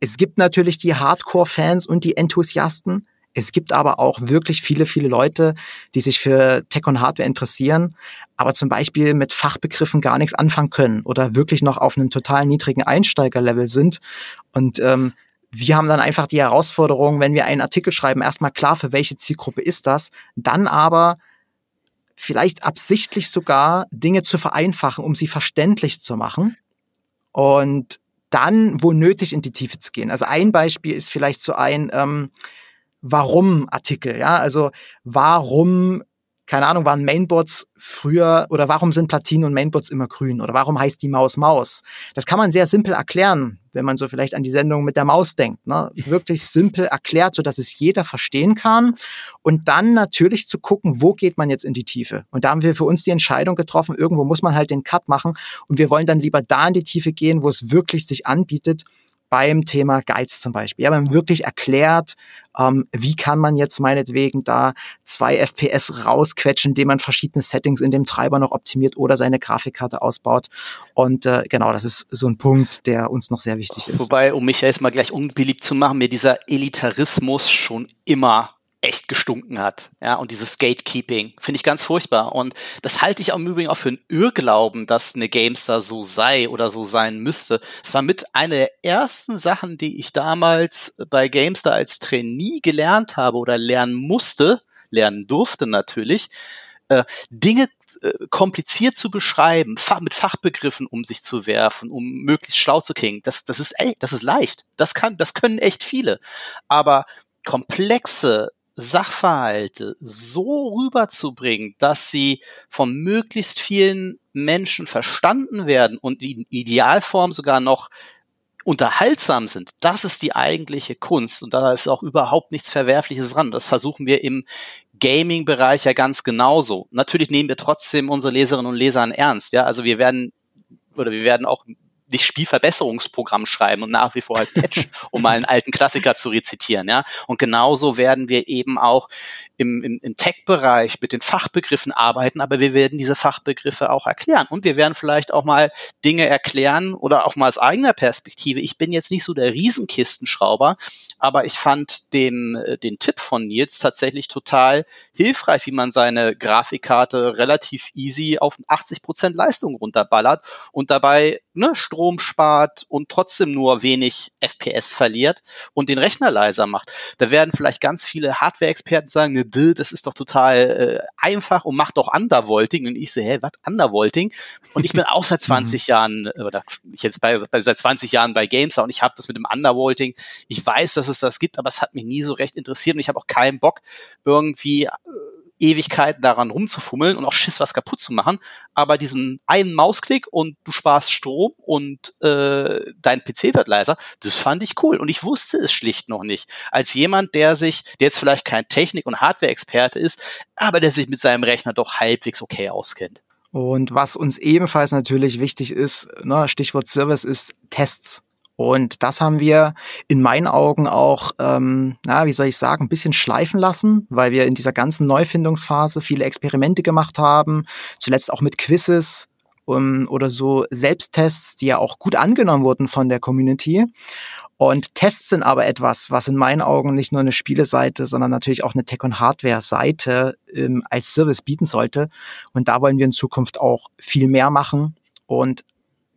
es gibt natürlich die Hardcore-Fans und die Enthusiasten, es gibt aber auch wirklich viele, viele Leute, die sich für Tech und Hardware interessieren, aber zum Beispiel mit Fachbegriffen gar nichts anfangen können oder wirklich noch auf einem total niedrigen Einsteigerlevel sind. Und ähm, wir haben dann einfach die Herausforderung, wenn wir einen Artikel schreiben, erstmal klar, für welche Zielgruppe ist das, dann aber vielleicht absichtlich sogar Dinge zu vereinfachen, um sie verständlich zu machen. Und dann, wo nötig, in die Tiefe zu gehen. Also ein Beispiel ist vielleicht so ein, ähm, Warum-Artikel, ja, also warum keine Ahnung, waren Mainboards früher oder warum sind Platinen und Mainboards immer grün oder warum heißt die Maus Maus? Das kann man sehr simpel erklären, wenn man so vielleicht an die Sendung mit der Maus denkt. Ne? Wirklich simpel erklärt, so dass es jeder verstehen kann und dann natürlich zu gucken, wo geht man jetzt in die Tiefe? Und da haben wir für uns die Entscheidung getroffen, irgendwo muss man halt den Cut machen und wir wollen dann lieber da in die Tiefe gehen, wo es wirklich sich anbietet, beim Thema Guides zum Beispiel. Ja, wir haben wirklich erklärt, ähm, wie kann man jetzt meinetwegen da zwei FPS rausquetschen, indem man verschiedene Settings in dem Treiber noch optimiert oder seine Grafikkarte ausbaut. Und äh, genau, das ist so ein Punkt, der uns noch sehr wichtig ist. Wobei, um mich jetzt mal gleich unbeliebt zu machen, mir dieser Elitarismus schon immer echt gestunken hat. Ja, und dieses Gatekeeping finde ich ganz furchtbar. Und das halte ich im Übrigen auch für einen Irrglauben, dass eine Gamestar so sei oder so sein müsste. Es war mit einer der ersten Sachen, die ich damals bei Gamestar als Trainee gelernt habe oder lernen musste, lernen durfte natürlich, äh, Dinge äh, kompliziert zu beschreiben, fa mit Fachbegriffen um sich zu werfen, um möglichst schlau zu klingen. Das, das ist, ey, das ist leicht. Das kann, das können echt viele. Aber komplexe Sachverhalte so rüberzubringen, dass sie von möglichst vielen Menschen verstanden werden und in Idealform sogar noch unterhaltsam sind, das ist die eigentliche Kunst und da ist auch überhaupt nichts Verwerfliches dran. Das versuchen wir im Gaming-Bereich ja ganz genauso. Natürlich nehmen wir trotzdem unsere Leserinnen und Leser ernst, ja. Also wir werden oder wir werden auch nicht Spielverbesserungsprogramm schreiben und nach wie vor halt Patch, um mal einen alten Klassiker zu rezitieren, ja. Und genauso werden wir eben auch im, im, im Tech-Bereich mit den Fachbegriffen arbeiten, aber wir werden diese Fachbegriffe auch erklären. Und wir werden vielleicht auch mal Dinge erklären oder auch mal aus eigener Perspektive. Ich bin jetzt nicht so der Riesenkistenschrauber, aber ich fand den, äh, den Tipp von Nils tatsächlich total hilfreich, wie man seine Grafikkarte relativ easy auf 80 Prozent Leistung runterballert und dabei ne, Strom spart und trotzdem nur wenig FPS verliert und den Rechner leiser macht. Da werden vielleicht ganz viele Hardware-Experten sagen, ne, das ist doch total äh, einfach und macht doch Undervolting. Und ich so, hä, was Undervolting? Und ich bin auch seit 20 mhm. Jahren, oder ich jetzt bei, bei, seit 20 Jahren bei Games und ich habe das mit dem Undervolting. Ich weiß, dass es das gibt, aber es hat mich nie so recht interessiert und ich habe auch keinen Bock, irgendwie äh, Ewigkeiten daran rumzufummeln und auch Schiss, was kaputt zu machen. Aber diesen einen Mausklick und du sparst Strom und äh, dein PC wird leiser, das fand ich cool. Und ich wusste es schlicht noch nicht. Als jemand, der sich, der jetzt vielleicht kein Technik- und Hardware-Experte ist, aber der sich mit seinem Rechner doch halbwegs okay auskennt. Und was uns ebenfalls natürlich wichtig ist, ne, Stichwort Service ist Tests. Und das haben wir in meinen Augen auch, ähm, na, wie soll ich sagen, ein bisschen schleifen lassen, weil wir in dieser ganzen Neufindungsphase viele Experimente gemacht haben, zuletzt auch mit Quizzes um, oder so Selbsttests, die ja auch gut angenommen wurden von der Community. Und Tests sind aber etwas, was in meinen Augen nicht nur eine Spieleseite, sondern natürlich auch eine Tech- und Hardware-Seite ähm, als Service bieten sollte. Und da wollen wir in Zukunft auch viel mehr machen. Und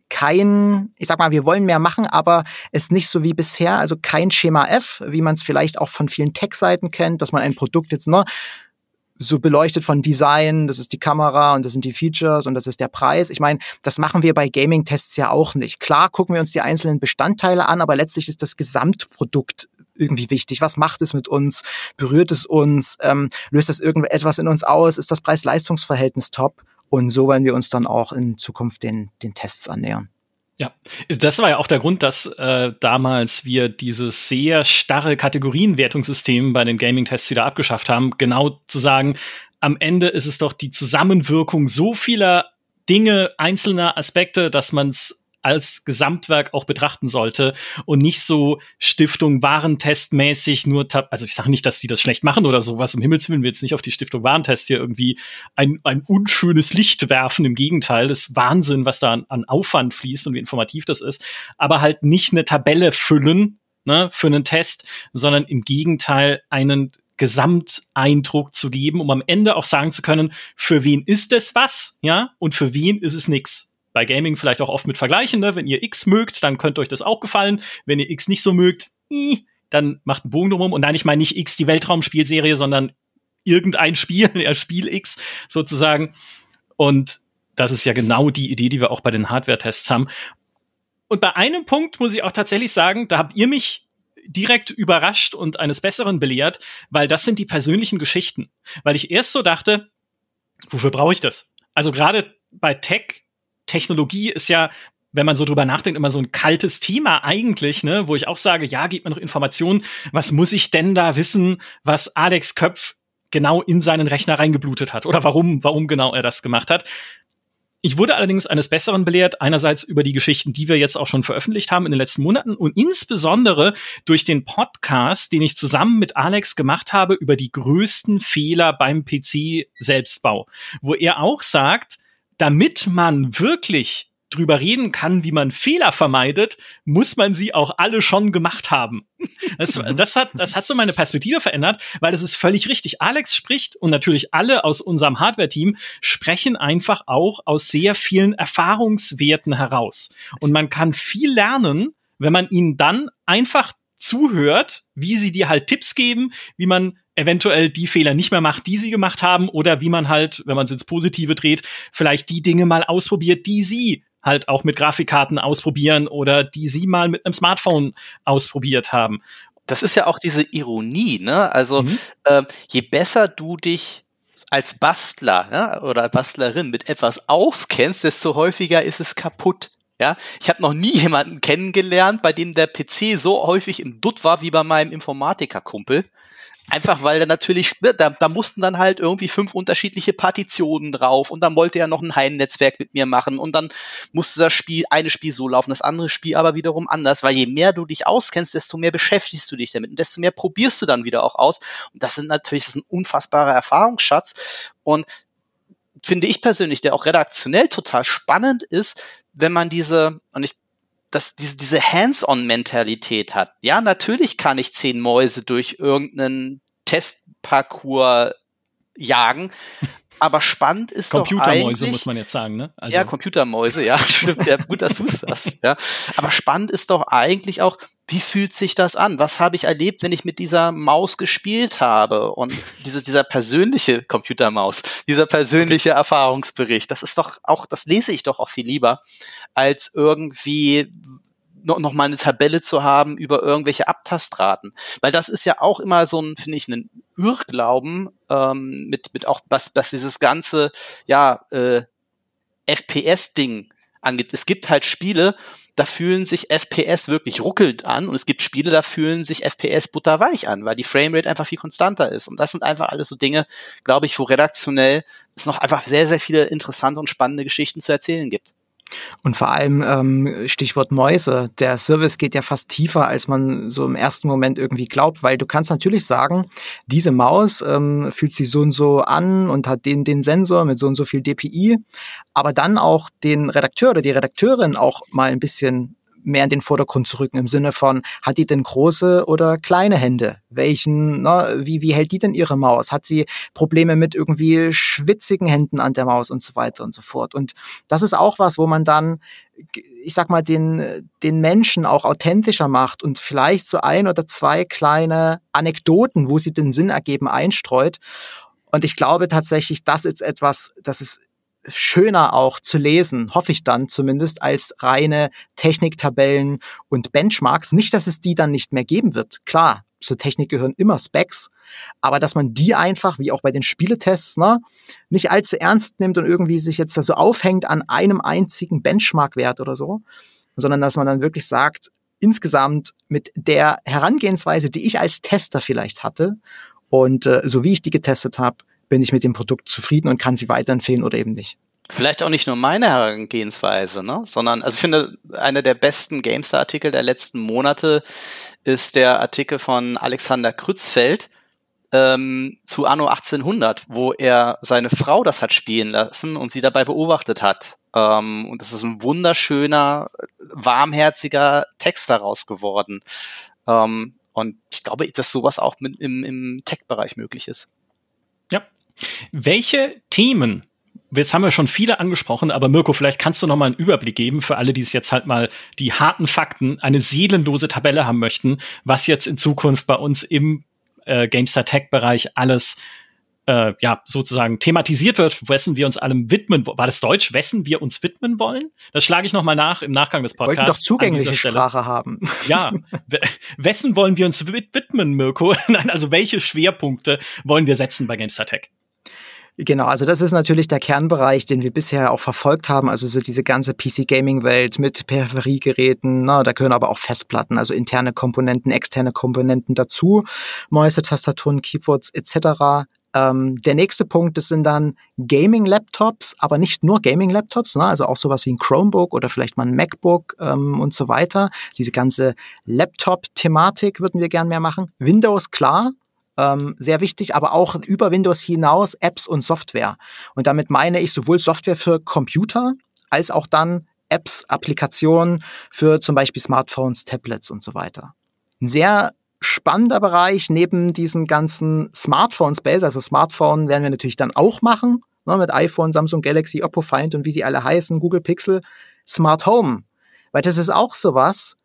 kein, ich sag mal, wir wollen mehr machen, aber es nicht so wie bisher, also kein Schema F, wie man es vielleicht auch von vielen Tech-Seiten kennt, dass man ein Produkt jetzt, ne, so beleuchtet von Design, das ist die Kamera und das sind die Features und das ist der Preis. Ich meine, das machen wir bei Gaming-Tests ja auch nicht. Klar gucken wir uns die einzelnen Bestandteile an, aber letztlich ist das Gesamtprodukt irgendwie wichtig. Was macht es mit uns? Berührt es uns? Ähm, löst das irgendetwas in uns aus? Ist das Preis-Leistungs-Verhältnis top? Und so wollen wir uns dann auch in Zukunft den, den Tests annähern. Ja, das war ja auch der Grund, dass äh, damals wir dieses sehr starre Kategorienwertungssystem bei den Gaming-Tests wieder abgeschafft haben. Genau zu sagen, am Ende ist es doch die Zusammenwirkung so vieler Dinge, einzelner Aspekte, dass man es als Gesamtwerk auch betrachten sollte und nicht so Stiftung Warentestmäßig nur, also ich sage nicht, dass die das schlecht machen oder sowas, um Himmels Willen will jetzt nicht auf die Stiftung Warentest hier irgendwie ein, ein unschönes Licht werfen, im Gegenteil, das ist Wahnsinn, was da an, an Aufwand fließt und wie informativ das ist, aber halt nicht eine Tabelle füllen, ne, für einen Test, sondern im Gegenteil einen Gesamteindruck zu geben, um am Ende auch sagen zu können, für wen ist es was, ja, und für wen ist es nix bei Gaming vielleicht auch oft mit vergleichen. Ne? Wenn ihr X mögt, dann könnte euch das auch gefallen. Wenn ihr X nicht so mögt, dann macht einen Bogen drumherum. Und nein, ich meine nicht X, die Weltraumspielserie, sondern irgendein Spiel, ja, Spiel X sozusagen. Und das ist ja genau die Idee, die wir auch bei den Hardware-Tests haben. Und bei einem Punkt muss ich auch tatsächlich sagen, da habt ihr mich direkt überrascht und eines Besseren belehrt, weil das sind die persönlichen Geschichten. Weil ich erst so dachte, wofür brauche ich das? Also gerade bei Tech Technologie ist ja wenn man so drüber nachdenkt, immer so ein kaltes Thema eigentlich, ne, wo ich auch sage, ja, gib mir noch Informationen, was muss ich denn da wissen, was Alex Köpf genau in seinen Rechner reingeblutet hat? Oder warum, warum genau er das gemacht hat. Ich wurde allerdings eines Besseren belehrt, einerseits über die Geschichten, die wir jetzt auch schon veröffentlicht haben in den letzten Monaten und insbesondere durch den Podcast, den ich zusammen mit Alex gemacht habe über die größten Fehler beim PC-Selbstbau, wo er auch sagt, damit man wirklich drüber reden kann, wie man Fehler vermeidet, muss man sie auch alle schon gemacht haben. Das, das, hat, das hat so meine Perspektive verändert, weil es ist völlig richtig. Alex spricht und natürlich alle aus unserem Hardware-Team sprechen einfach auch aus sehr vielen Erfahrungswerten heraus. Und man kann viel lernen, wenn man ihnen dann einfach zuhört, wie sie dir halt Tipps geben, wie man eventuell die Fehler nicht mehr macht, die sie gemacht haben, oder wie man halt, wenn man es ins Positive dreht, vielleicht die Dinge mal ausprobiert, die sie halt auch mit Grafikkarten ausprobieren oder die sie mal mit einem Smartphone ausprobiert haben. Das ist ja auch diese Ironie, ne? Also mhm. äh, je besser du dich als Bastler ja, oder Bastlerin mit etwas auskennst, desto häufiger ist es kaputt. Ja, ich habe noch nie jemanden kennengelernt, bei dem der PC so häufig im Dutt war wie bei meinem Informatikerkumpel. Einfach weil er natürlich, ne, da, da mussten dann halt irgendwie fünf unterschiedliche Partitionen drauf und dann wollte er noch ein Heimnetzwerk mit mir machen und dann musste das Spiel, eine Spiel so laufen, das andere Spiel aber wiederum anders, weil je mehr du dich auskennst, desto mehr beschäftigst du dich damit und desto mehr probierst du dann wieder auch aus. Und das sind natürlich, das ist ein unfassbarer Erfahrungsschatz und finde ich persönlich, der auch redaktionell total spannend ist, wenn man diese, und ich dass diese, diese Hands-on-Mentalität hat. Ja, natürlich kann ich zehn Mäuse durch irgendeinen Testparcours jagen, aber spannend ist Computermäuse, doch eigentlich, muss man jetzt sagen, ne? Also. Ja, Computermäuse, ja, stimmt. Ja, gut, dass du es sagst. Ja. Aber spannend ist doch eigentlich auch, wie fühlt sich das an? Was habe ich erlebt, wenn ich mit dieser Maus gespielt habe? Und diese, dieser persönliche Computermaus, dieser persönliche Erfahrungsbericht, das ist doch auch, das lese ich doch auch viel lieber, als irgendwie noch, noch mal eine Tabelle zu haben über irgendwelche Abtastraten. Weil das ist ja auch immer so ein, finde ich, ein Irrglauben ähm, mit, mit auch, was, was dieses ganze, ja, äh, FPS-Ding angeht. Es gibt halt Spiele, da fühlen sich FPS wirklich ruckelt an und es gibt Spiele, da fühlen sich FPS butterweich an, weil die Framerate einfach viel konstanter ist. Und das sind einfach alles so Dinge, glaube ich, wo redaktionell es noch einfach sehr, sehr viele interessante und spannende Geschichten zu erzählen gibt. Und vor allem ähm, Stichwort Mäuse. Der Service geht ja fast tiefer, als man so im ersten Moment irgendwie glaubt, weil du kannst natürlich sagen, diese Maus ähm, fühlt sich so und so an und hat den, den Sensor mit so und so viel DPI, aber dann auch den Redakteur oder die Redakteurin auch mal ein bisschen mehr in den Vordergrund zu rücken im Sinne von, hat die denn große oder kleine Hände? Welchen, na, wie, wie hält die denn ihre Maus? Hat sie Probleme mit irgendwie schwitzigen Händen an der Maus und so weiter und so fort? Und das ist auch was, wo man dann ich sag mal, den, den Menschen auch authentischer macht und vielleicht so ein oder zwei kleine Anekdoten, wo sie den Sinn ergeben, einstreut. Und ich glaube tatsächlich, das ist etwas, das ist schöner auch zu lesen, hoffe ich dann zumindest, als reine Techniktabellen und Benchmarks. Nicht, dass es die dann nicht mehr geben wird. Klar, zur Technik gehören immer Specs, aber dass man die einfach, wie auch bei den Spieletests, ne, nicht allzu ernst nimmt und irgendwie sich jetzt da so aufhängt an einem einzigen Benchmark-Wert oder so, sondern dass man dann wirklich sagt, insgesamt mit der Herangehensweise, die ich als Tester vielleicht hatte und äh, so wie ich die getestet habe, bin ich mit dem Produkt zufrieden und kann sie weiterempfehlen oder eben nicht. Vielleicht auch nicht nur meine Herangehensweise, ne? sondern, also ich finde, einer der besten GameStar-Artikel der letzten Monate ist der Artikel von Alexander Krützfeld ähm, zu Anno 1800, wo er seine Frau das hat spielen lassen und sie dabei beobachtet hat. Ähm, und das ist ein wunderschöner, warmherziger Text daraus geworden. Ähm, und ich glaube, dass sowas auch mit im, im Tech-Bereich möglich ist. Welche Themen jetzt haben wir schon viele angesprochen, aber Mirko, vielleicht kannst du noch mal einen Überblick geben für alle, die es jetzt halt mal die harten Fakten, eine seelenlose Tabelle haben möchten, was jetzt in Zukunft bei uns im äh, GameStar Tech Bereich alles äh, ja sozusagen thematisiert wird, wessen wir uns allem widmen. War das Deutsch? Wessen wir uns widmen wollen? Das schlage ich noch mal nach im Nachgang des Podcasts. Wir doch zugängliche Sprache haben. Ja, wessen wollen wir uns widmen, Mirko? Nein, also welche Schwerpunkte wollen wir setzen bei GameStar Tech? Genau, also das ist natürlich der Kernbereich, den wir bisher auch verfolgt haben. Also so diese ganze PC-Gaming-Welt mit Peripheriegeräten, na, da gehören aber auch Festplatten, also interne Komponenten, externe Komponenten dazu, Mäuse, Tastaturen, Keyboards etc. Ähm, der nächste Punkt, das sind dann Gaming-Laptops, aber nicht nur Gaming-Laptops, ne? also auch sowas wie ein Chromebook oder vielleicht mal ein MacBook ähm, und so weiter. Diese ganze Laptop-Thematik würden wir gern mehr machen. Windows, klar, ähm, sehr wichtig, aber auch über Windows hinaus Apps und Software. Und damit meine ich sowohl Software für Computer als auch dann Apps, Applikationen für zum Beispiel Smartphones, Tablets und so weiter. Ein sehr spannender Bereich neben diesem ganzen Smartphone-Space, also Smartphone werden wir natürlich dann auch machen, ne, mit iPhone, Samsung Galaxy, Oppo Find und wie sie alle heißen, Google Pixel, Smart Home. Weil das ist auch sowas,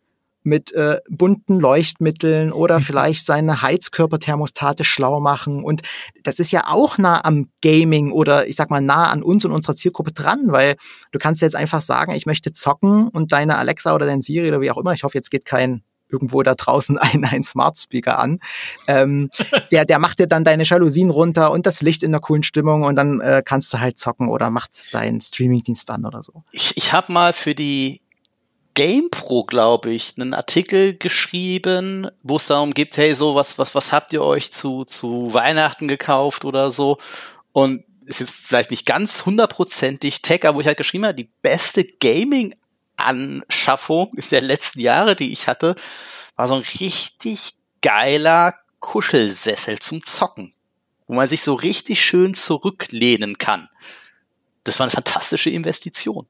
mit äh, bunten Leuchtmitteln oder mhm. vielleicht seine Heizkörperthermostate schlau machen. Und das ist ja auch nah am Gaming oder ich sag mal nah an uns und unserer Zielgruppe dran, weil du kannst jetzt einfach sagen, ich möchte zocken und deine Alexa oder dein Siri oder wie auch immer, ich hoffe, jetzt geht kein irgendwo da draußen ein, ein Smart Speaker an. Ähm, der, der macht dir dann deine Jalousien runter und das Licht in der coolen Stimmung und dann äh, kannst du halt zocken oder macht deinen Streamingdienst an oder so. Ich, ich habe mal für die GamePro, glaube ich, einen Artikel geschrieben, wo es darum geht, hey, so, was, was, was habt ihr euch zu, zu Weihnachten gekauft oder so? Und ist jetzt vielleicht nicht ganz hundertprozentig Tech, aber wo ich halt geschrieben habe, die beste Gaming-Anschaffung der letzten Jahre, die ich hatte, war so ein richtig geiler Kuschelsessel zum Zocken, wo man sich so richtig schön zurücklehnen kann. Das war eine fantastische Investition.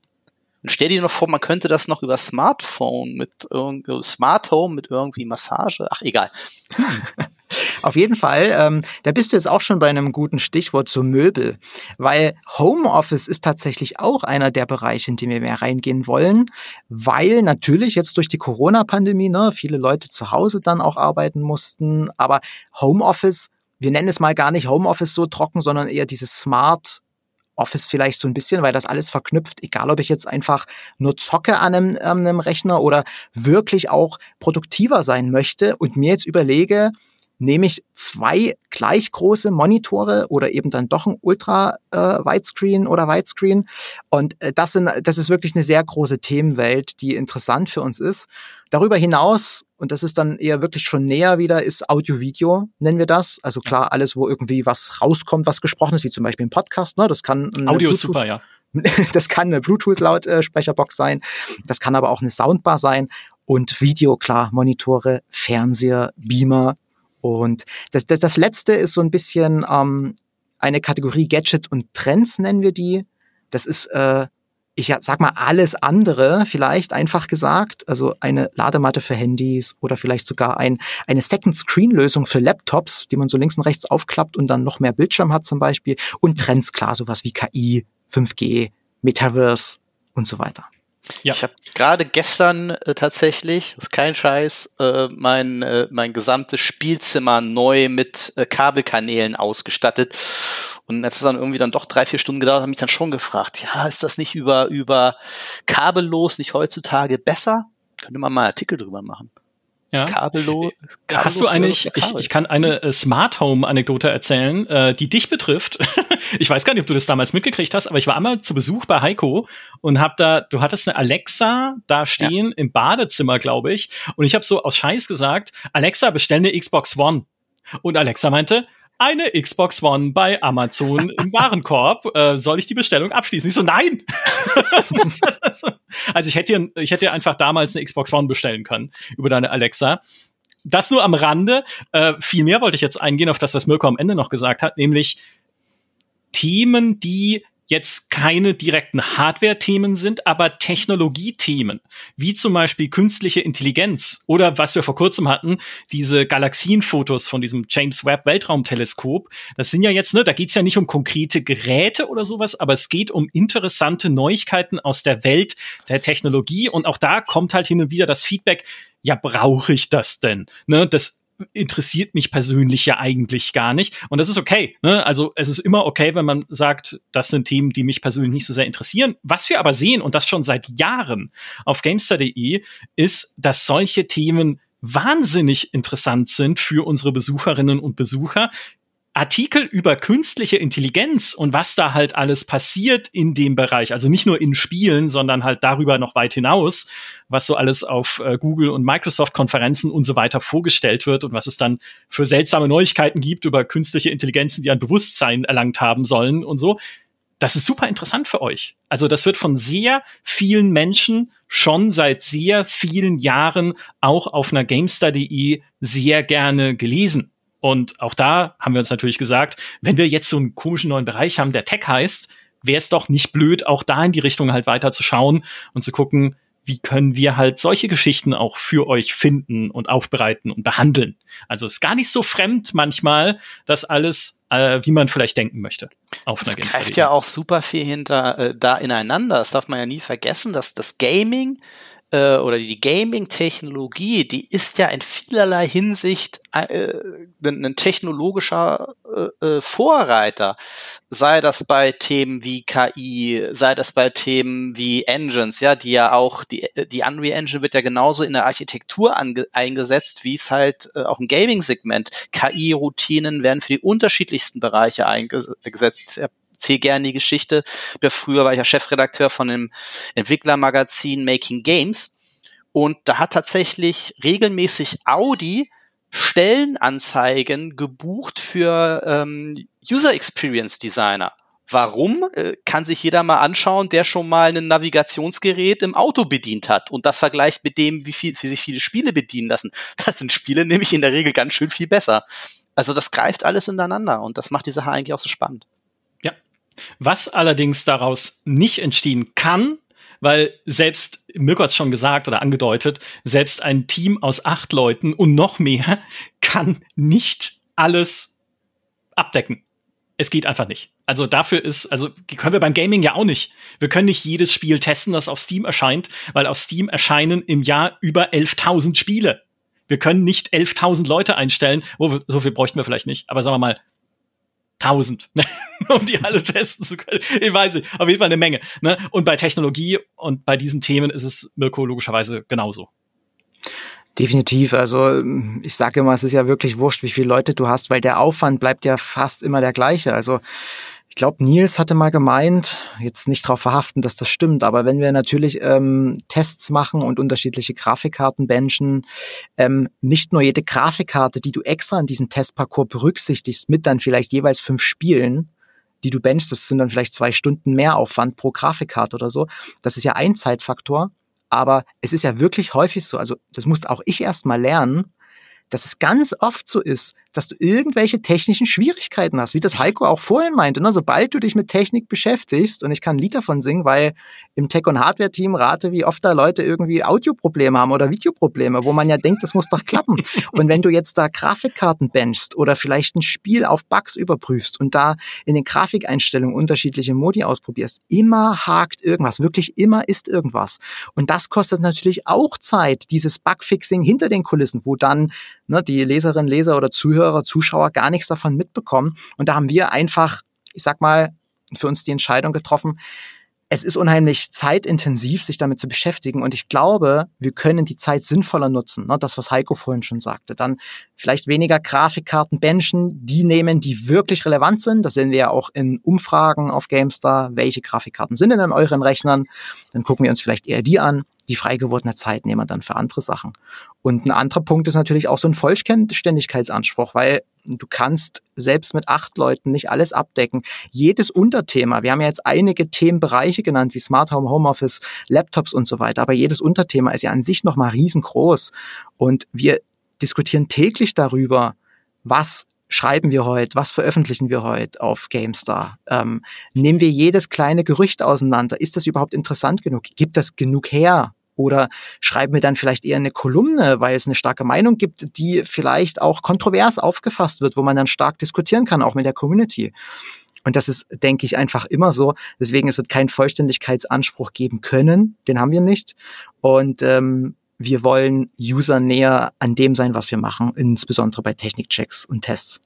Und stell dir noch vor, man könnte das noch über Smartphone mit irgendwie Smart Home mit irgendwie Massage. Ach, egal. Auf jeden Fall, ähm, da bist du jetzt auch schon bei einem guten Stichwort zu Möbel, weil Homeoffice ist tatsächlich auch einer der Bereiche, in die wir mehr reingehen wollen, weil natürlich jetzt durch die Corona-Pandemie ne, viele Leute zu Hause dann auch arbeiten mussten, aber Homeoffice, wir nennen es mal gar nicht Homeoffice so trocken, sondern eher dieses Smart Office vielleicht so ein bisschen, weil das alles verknüpft, egal ob ich jetzt einfach nur zocke an einem, an einem Rechner oder wirklich auch produktiver sein möchte und mir jetzt überlege, nehme ich zwei gleich große Monitore oder eben dann doch ein Ultra äh, Widescreen oder Widescreen. Und äh, das, sind, das ist wirklich eine sehr große Themenwelt, die interessant für uns ist. Darüber hinaus, und das ist dann eher wirklich schon näher wieder, ist Audio-Video, nennen wir das. Also klar, alles, wo irgendwie was rauskommt, was gesprochen ist, wie zum Beispiel ein Podcast. Ne? Das kann Audio ist super, ja. Das kann eine Bluetooth-Lautsprecherbox sein. Das kann aber auch eine Soundbar sein. Und Video, klar, Monitore, Fernseher, Beamer, und das, das, das letzte ist so ein bisschen ähm, eine Kategorie Gadgets und Trends, nennen wir die. Das ist, äh, ich sag mal alles andere, vielleicht einfach gesagt, also eine Ladematte für Handys oder vielleicht sogar ein, eine Second-Screen-Lösung für Laptops, die man so links und rechts aufklappt und dann noch mehr Bildschirm hat zum Beispiel. Und Trends, klar, sowas wie KI, 5G, Metaverse und so weiter. Ja. Ich habe gerade gestern äh, tatsächlich, ist kein Scheiß, äh, mein, äh, mein gesamtes Spielzimmer neu mit äh, Kabelkanälen ausgestattet. Und als es dann irgendwie dann doch drei, vier Stunden gedauert, habe ich dann schon gefragt, ja, ist das nicht über, über kabellos nicht heutzutage besser? Könnte man mal Artikel drüber machen. Ja. Kabello, kabellos. Hast du eine, ich, ich, ich kann eine äh, Smart Home Anekdote erzählen, äh, die dich betrifft. ich weiß gar nicht, ob du das damals mitgekriegt hast, aber ich war einmal zu Besuch bei Heiko und hab da, du hattest eine Alexa da stehen ja. im Badezimmer, glaube ich. Und ich habe so aus Scheiß gesagt, Alexa, bestell eine Xbox One. Und Alexa meinte, eine Xbox One bei Amazon im Warenkorb. Äh, soll ich die Bestellung abschließen? Ich so, nein! also ich hätte, ich hätte einfach damals eine Xbox One bestellen können über deine Alexa. Das nur am Rande. Äh, viel mehr wollte ich jetzt eingehen auf das, was Mirko am Ende noch gesagt hat, nämlich Themen, die jetzt keine direkten Hardware-Themen sind, aber Technologiethemen, wie zum Beispiel künstliche Intelligenz oder was wir vor kurzem hatten, diese Galaxienfotos von diesem James Webb Weltraumteleskop. Das sind ja jetzt, ne, da geht's ja nicht um konkrete Geräte oder sowas, aber es geht um interessante Neuigkeiten aus der Welt der Technologie und auch da kommt halt hin und wieder das Feedback, ja, brauche ich das denn? Ne, das interessiert mich persönlich ja eigentlich gar nicht. Und das ist okay. Ne? Also es ist immer okay, wenn man sagt, das sind Themen, die mich persönlich nicht so sehr interessieren. Was wir aber sehen, und das schon seit Jahren auf Gamestar.de, ist, dass solche Themen wahnsinnig interessant sind für unsere Besucherinnen und Besucher, Artikel über künstliche Intelligenz und was da halt alles passiert in dem Bereich, also nicht nur in Spielen, sondern halt darüber noch weit hinaus, was so alles auf äh, Google und Microsoft Konferenzen und so weiter vorgestellt wird und was es dann für seltsame Neuigkeiten gibt über künstliche Intelligenzen, die ein Bewusstsein erlangt haben sollen und so. Das ist super interessant für euch. Also das wird von sehr vielen Menschen schon seit sehr vielen Jahren auch auf einer GameStar.de sehr gerne gelesen. Und auch da haben wir uns natürlich gesagt, wenn wir jetzt so einen komischen neuen Bereich haben, der Tech heißt, wäre es doch nicht blöd, auch da in die Richtung halt weiter zu schauen und zu gucken, wie können wir halt solche Geschichten auch für euch finden und aufbereiten und behandeln. Also ist gar nicht so fremd manchmal, das alles, äh, wie man vielleicht denken möchte. Auf einer das greift ja auch super viel hinter äh, da ineinander. Das darf man ja nie vergessen, dass das Gaming äh, oder die Gaming-Technologie, die ist ja in vielerlei Hinsicht äh, ein technologischer äh, äh, Vorreiter. Sei das bei Themen wie KI, sei das bei Themen wie Engines, ja, die ja auch, die, die Unreal Engine wird ja genauso in der Architektur eingesetzt, wie es halt äh, auch im Gaming-Segment. KI-Routinen werden für die unterschiedlichsten Bereiche eingesetzt. Ich erzähle gerne die Geschichte. Früher war ich ja Chefredakteur von dem Entwicklermagazin Making Games. Und da hat tatsächlich regelmäßig Audi Stellenanzeigen gebucht für ähm, User Experience Designer. Warum? Äh, kann sich jeder mal anschauen, der schon mal ein Navigationsgerät im Auto bedient hat und das vergleicht mit dem, wie, viel, wie sich viele Spiele bedienen lassen. Das sind Spiele nämlich in der Regel ganz schön viel besser. Also das greift alles ineinander und das macht die Sache eigentlich auch so spannend. Was allerdings daraus nicht entstehen kann, weil selbst, Mirko hat es schon gesagt oder angedeutet, selbst ein Team aus acht Leuten und noch mehr kann nicht alles abdecken. Es geht einfach nicht. Also dafür ist, also können wir beim Gaming ja auch nicht. Wir können nicht jedes Spiel testen, das auf Steam erscheint, weil auf Steam erscheinen im Jahr über 11.000 Spiele. Wir können nicht 11.000 Leute einstellen. Oh, so viel bräuchten wir vielleicht nicht. Aber sagen wir mal 1000, um die alle testen zu können. Ich weiß nicht, auf jeden Fall eine Menge. Ne? Und bei Technologie und bei diesen Themen ist es Mirko logischerweise genauso. Definitiv. Also ich sage immer, es ist ja wirklich wurscht, wie viele Leute du hast, weil der Aufwand bleibt ja fast immer der gleiche. Also ich glaube, Nils hatte mal gemeint, jetzt nicht darauf verhaften, dass das stimmt, aber wenn wir natürlich ähm, Tests machen und unterschiedliche Grafikkarten benchen, ähm, nicht nur jede Grafikkarte, die du extra in diesen Testparcours berücksichtigst, mit dann vielleicht jeweils fünf Spielen, die du benchst, das sind dann vielleicht zwei Stunden mehr Aufwand pro Grafikkarte oder so. Das ist ja ein Zeitfaktor. Aber es ist ja wirklich häufig so, also das musste auch ich erst mal lernen, dass es ganz oft so ist, dass du irgendwelche technischen Schwierigkeiten hast, wie das Heiko auch vorhin meinte. Ne? Sobald du dich mit Technik beschäftigst, und ich kann ein Lied davon singen, weil im Tech- und Hardware-Team rate, wie oft da Leute irgendwie Audioprobleme haben oder Videoprobleme, wo man ja denkt, das muss doch klappen. und wenn du jetzt da Grafikkarten benchst oder vielleicht ein Spiel auf Bugs überprüfst und da in den Grafikeinstellungen unterschiedliche Modi ausprobierst, immer hakt irgendwas, wirklich immer ist irgendwas. Und das kostet natürlich auch Zeit, dieses Bugfixing hinter den Kulissen, wo dann ne, die Leserinnen, Leser oder Zuhörer, Zuschauer gar nichts davon mitbekommen. Und da haben wir einfach, ich sag mal, für uns die Entscheidung getroffen, es ist unheimlich zeitintensiv, sich damit zu beschäftigen. Und ich glaube, wir können die Zeit sinnvoller nutzen. Ne? Das, was Heiko vorhin schon sagte. Dann vielleicht weniger Grafikkarten benchen, die nehmen, die wirklich relevant sind. Das sehen wir ja auch in Umfragen auf GameStar. Welche Grafikkarten sind denn in euren Rechnern? Dann gucken wir uns vielleicht eher die an die frei gewordene Zeit nehmen wir dann für andere Sachen. Und ein anderer Punkt ist natürlich auch so ein Vollständigkeitsanspruch, weil du kannst selbst mit acht Leuten nicht alles abdecken. Jedes Unterthema, wir haben ja jetzt einige Themenbereiche genannt, wie Smart Home, Homeoffice, Laptops und so weiter, aber jedes Unterthema ist ja an sich nochmal riesengroß. Und wir diskutieren täglich darüber, was schreiben wir heute, was veröffentlichen wir heute auf GameStar? Ähm, nehmen wir jedes kleine Gerücht auseinander? Ist das überhaupt interessant genug? Gibt das genug her? Oder schreiben wir dann vielleicht eher eine Kolumne, weil es eine starke Meinung gibt, die vielleicht auch kontrovers aufgefasst wird, wo man dann stark diskutieren kann, auch mit der Community. Und das ist, denke ich, einfach immer so. Deswegen, es wird keinen Vollständigkeitsanspruch geben können. Den haben wir nicht. Und ähm, wir wollen User näher an dem sein, was wir machen, insbesondere bei Technikchecks und Tests.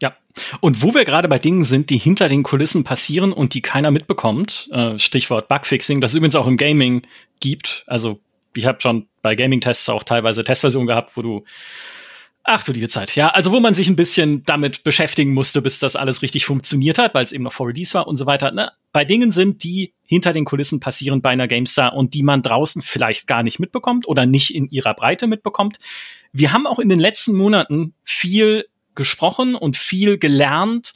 Ja, und wo wir gerade bei Dingen sind, die hinter den Kulissen passieren und die keiner mitbekommt, äh, Stichwort Bugfixing, das es übrigens auch im Gaming gibt. Also ich habe schon bei Gaming-Tests auch teilweise Testversionen gehabt, wo du Ach du liebe Zeit. Ja, also wo man sich ein bisschen damit beschäftigen musste, bis das alles richtig funktioniert hat, weil es eben noch vor Release war und so weiter. Ne? Bei Dingen sind, die hinter den Kulissen passieren bei einer GameStar und die man draußen vielleicht gar nicht mitbekommt oder nicht in ihrer Breite mitbekommt. Wir haben auch in den letzten Monaten viel gesprochen und viel gelernt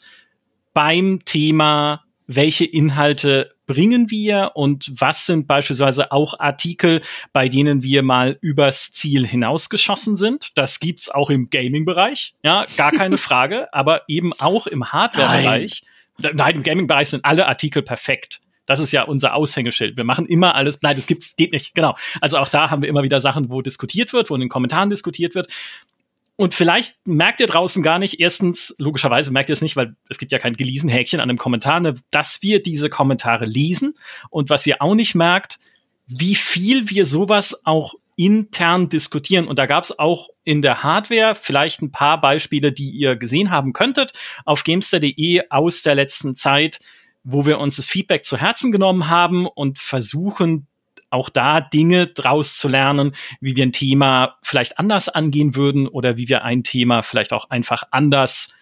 beim Thema, welche Inhalte bringen wir und was sind beispielsweise auch Artikel, bei denen wir mal übers Ziel hinausgeschossen sind. Das gibt's auch im Gaming-Bereich, ja, gar keine Frage, aber eben auch im Hardware-Bereich. Nein. Nein, im Gaming-Bereich sind alle Artikel perfekt. Das ist ja unser Aushängeschild. Wir machen immer alles, nein, das gibt's, geht nicht, genau. Also auch da haben wir immer wieder Sachen, wo diskutiert wird, wo in den Kommentaren diskutiert wird. Und vielleicht merkt ihr draußen gar nicht, erstens, logischerweise merkt ihr es nicht, weil es gibt ja kein gelesen Häkchen an einem Kommentar, ne, dass wir diese Kommentare lesen. Und was ihr auch nicht merkt, wie viel wir sowas auch intern diskutieren. Und da gab es auch in der Hardware vielleicht ein paar Beispiele, die ihr gesehen haben könntet auf gamester.de aus der letzten Zeit, wo wir uns das Feedback zu Herzen genommen haben und versuchen, auch da Dinge draus zu lernen, wie wir ein Thema vielleicht anders angehen würden oder wie wir ein Thema vielleicht auch einfach anders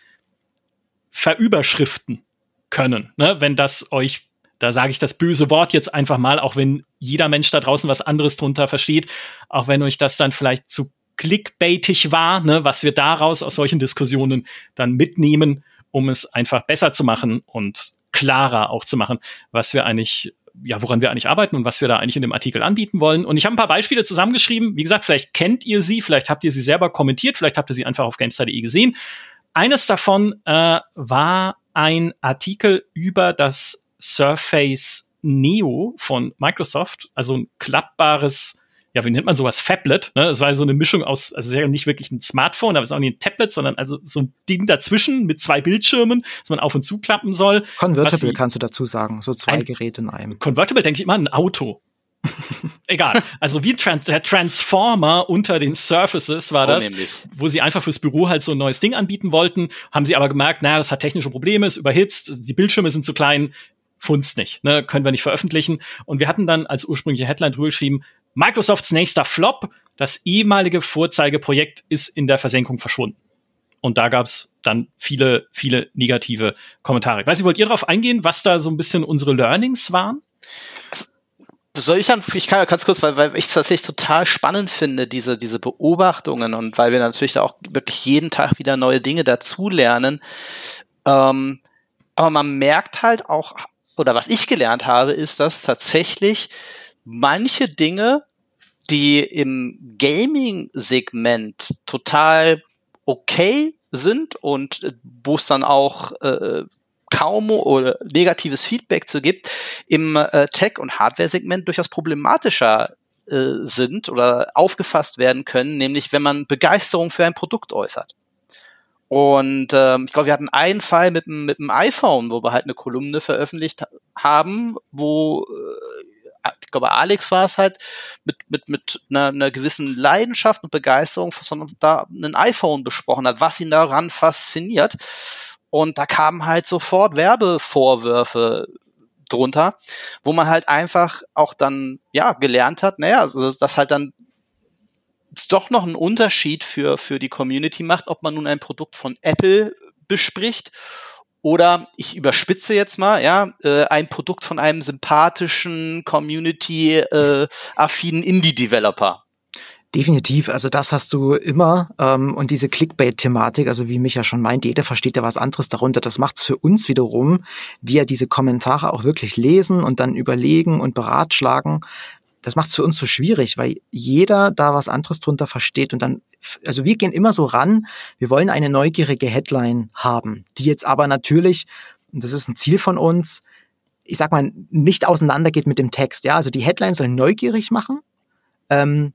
verüberschriften können. Ne? Wenn das euch, da sage ich das böse Wort jetzt einfach mal, auch wenn jeder Mensch da draußen was anderes drunter versteht, auch wenn euch das dann vielleicht zu clickbaitig war, ne, was wir daraus aus solchen Diskussionen dann mitnehmen, um es einfach besser zu machen und klarer auch zu machen, was wir eigentlich ja, woran wir eigentlich arbeiten und was wir da eigentlich in dem Artikel anbieten wollen. Und ich habe ein paar Beispiele zusammengeschrieben. Wie gesagt, vielleicht kennt ihr sie, vielleicht habt ihr sie selber kommentiert, vielleicht habt ihr sie einfach auf GameStar.de gesehen. Eines davon äh, war ein Artikel über das Surface Neo von Microsoft, also ein klappbares ja, wie nennt man sowas? Fablet. Ne? Es war so eine Mischung aus, also es ist ja nicht wirklich ein Smartphone, aber es ist auch nicht ein Tablet, sondern also so ein Ding dazwischen mit zwei Bildschirmen, das man auf und zu klappen soll. Convertible kannst du dazu sagen, so zwei ein Geräte in einem. Convertible denke ich immer an ein Auto. Egal. Also wie Trans der Transformer unter den Surfaces war so das, nämlich. wo sie einfach fürs Büro halt so ein neues Ding anbieten wollten, haben sie aber gemerkt, naja, das hat technische Probleme, ist überhitzt, die Bildschirme sind zu klein, funzt nicht, ne, können wir nicht veröffentlichen. Und wir hatten dann als ursprüngliche Headline drüber geschrieben, Microsofts nächster Flop, das ehemalige Vorzeigeprojekt ist in der Versenkung verschwunden. Und da gab es dann viele, viele negative Kommentare. Ich weiß nicht, wollt ihr darauf eingehen, was da so ein bisschen unsere Learnings waren? Soll ich dann, ich kann ja ganz kurz, weil, weil ich es tatsächlich total spannend finde, diese, diese Beobachtungen und weil wir natürlich da auch wirklich jeden Tag wieder neue Dinge dazulernen. Ähm, aber man merkt halt auch, oder was ich gelernt habe, ist, dass tatsächlich manche Dinge, die im Gaming-Segment total okay sind und äh, wo es dann auch äh, kaum oder negatives Feedback zu gibt, im äh, Tech- und Hardware-Segment durchaus problematischer äh, sind oder aufgefasst werden können, nämlich wenn man Begeisterung für ein Produkt äußert. Und ähm, ich glaube, wir hatten einen Fall mit, mit dem iPhone, wo wir halt eine Kolumne veröffentlicht haben, wo äh, ich glaube, Alex war es halt, mit, mit, mit einer, einer gewissen Leidenschaft und Begeisterung, sondern da ein iPhone besprochen hat, was ihn daran fasziniert. Und da kamen halt sofort Werbevorwürfe drunter, wo man halt einfach auch dann, ja, gelernt hat, naja, also das halt dann doch noch einen Unterschied für, für die Community macht, ob man nun ein Produkt von Apple bespricht oder ich überspitze jetzt mal, ja, äh, ein Produkt von einem sympathischen, community-affinen äh, Indie-Developer. Definitiv, also das hast du immer. Ähm, und diese Clickbait-Thematik, also wie Micha schon meint, jeder versteht ja was anderes darunter. Das macht's für uns wiederum, die ja diese Kommentare auch wirklich lesen und dann überlegen und beratschlagen. Das macht's für uns so schwierig, weil jeder da was anderes drunter versteht und dann, also wir gehen immer so ran, wir wollen eine neugierige Headline haben, die jetzt aber natürlich, und das ist ein Ziel von uns, ich sag mal, nicht auseinandergeht mit dem Text. Ja, also die Headline soll neugierig machen. Ähm,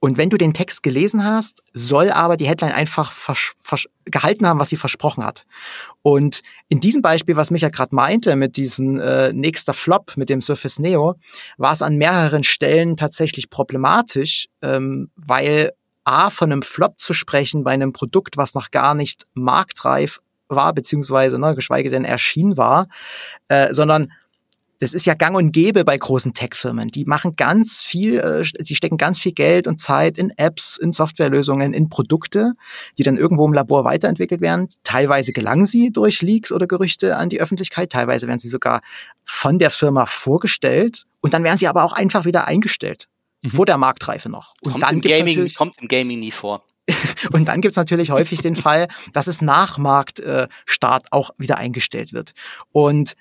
und wenn du den Text gelesen hast, soll aber die Headline einfach gehalten haben, was sie versprochen hat. Und in diesem Beispiel, was Micha gerade meinte, mit diesem äh, nächster Flop, mit dem Surface Neo, war es an mehreren Stellen tatsächlich problematisch, ähm, weil A, von einem Flop zu sprechen bei einem Produkt, was noch gar nicht marktreif war, beziehungsweise, ne, geschweige denn erschienen war, äh, sondern das ist ja gang und gäbe bei großen Tech-Firmen. Die machen ganz viel, äh, die stecken ganz viel Geld und Zeit in Apps, in Softwarelösungen, in Produkte, die dann irgendwo im Labor weiterentwickelt werden. Teilweise gelangen sie durch Leaks oder Gerüchte an die Öffentlichkeit, teilweise werden sie sogar von der Firma vorgestellt und dann werden sie aber auch einfach wieder eingestellt. Mhm. Vor der Marktreife noch. Und kommt, dann im Gaming, kommt im Gaming nie vor. und dann gibt's natürlich häufig den Fall, dass es nach Marktstart auch wieder eingestellt wird. Und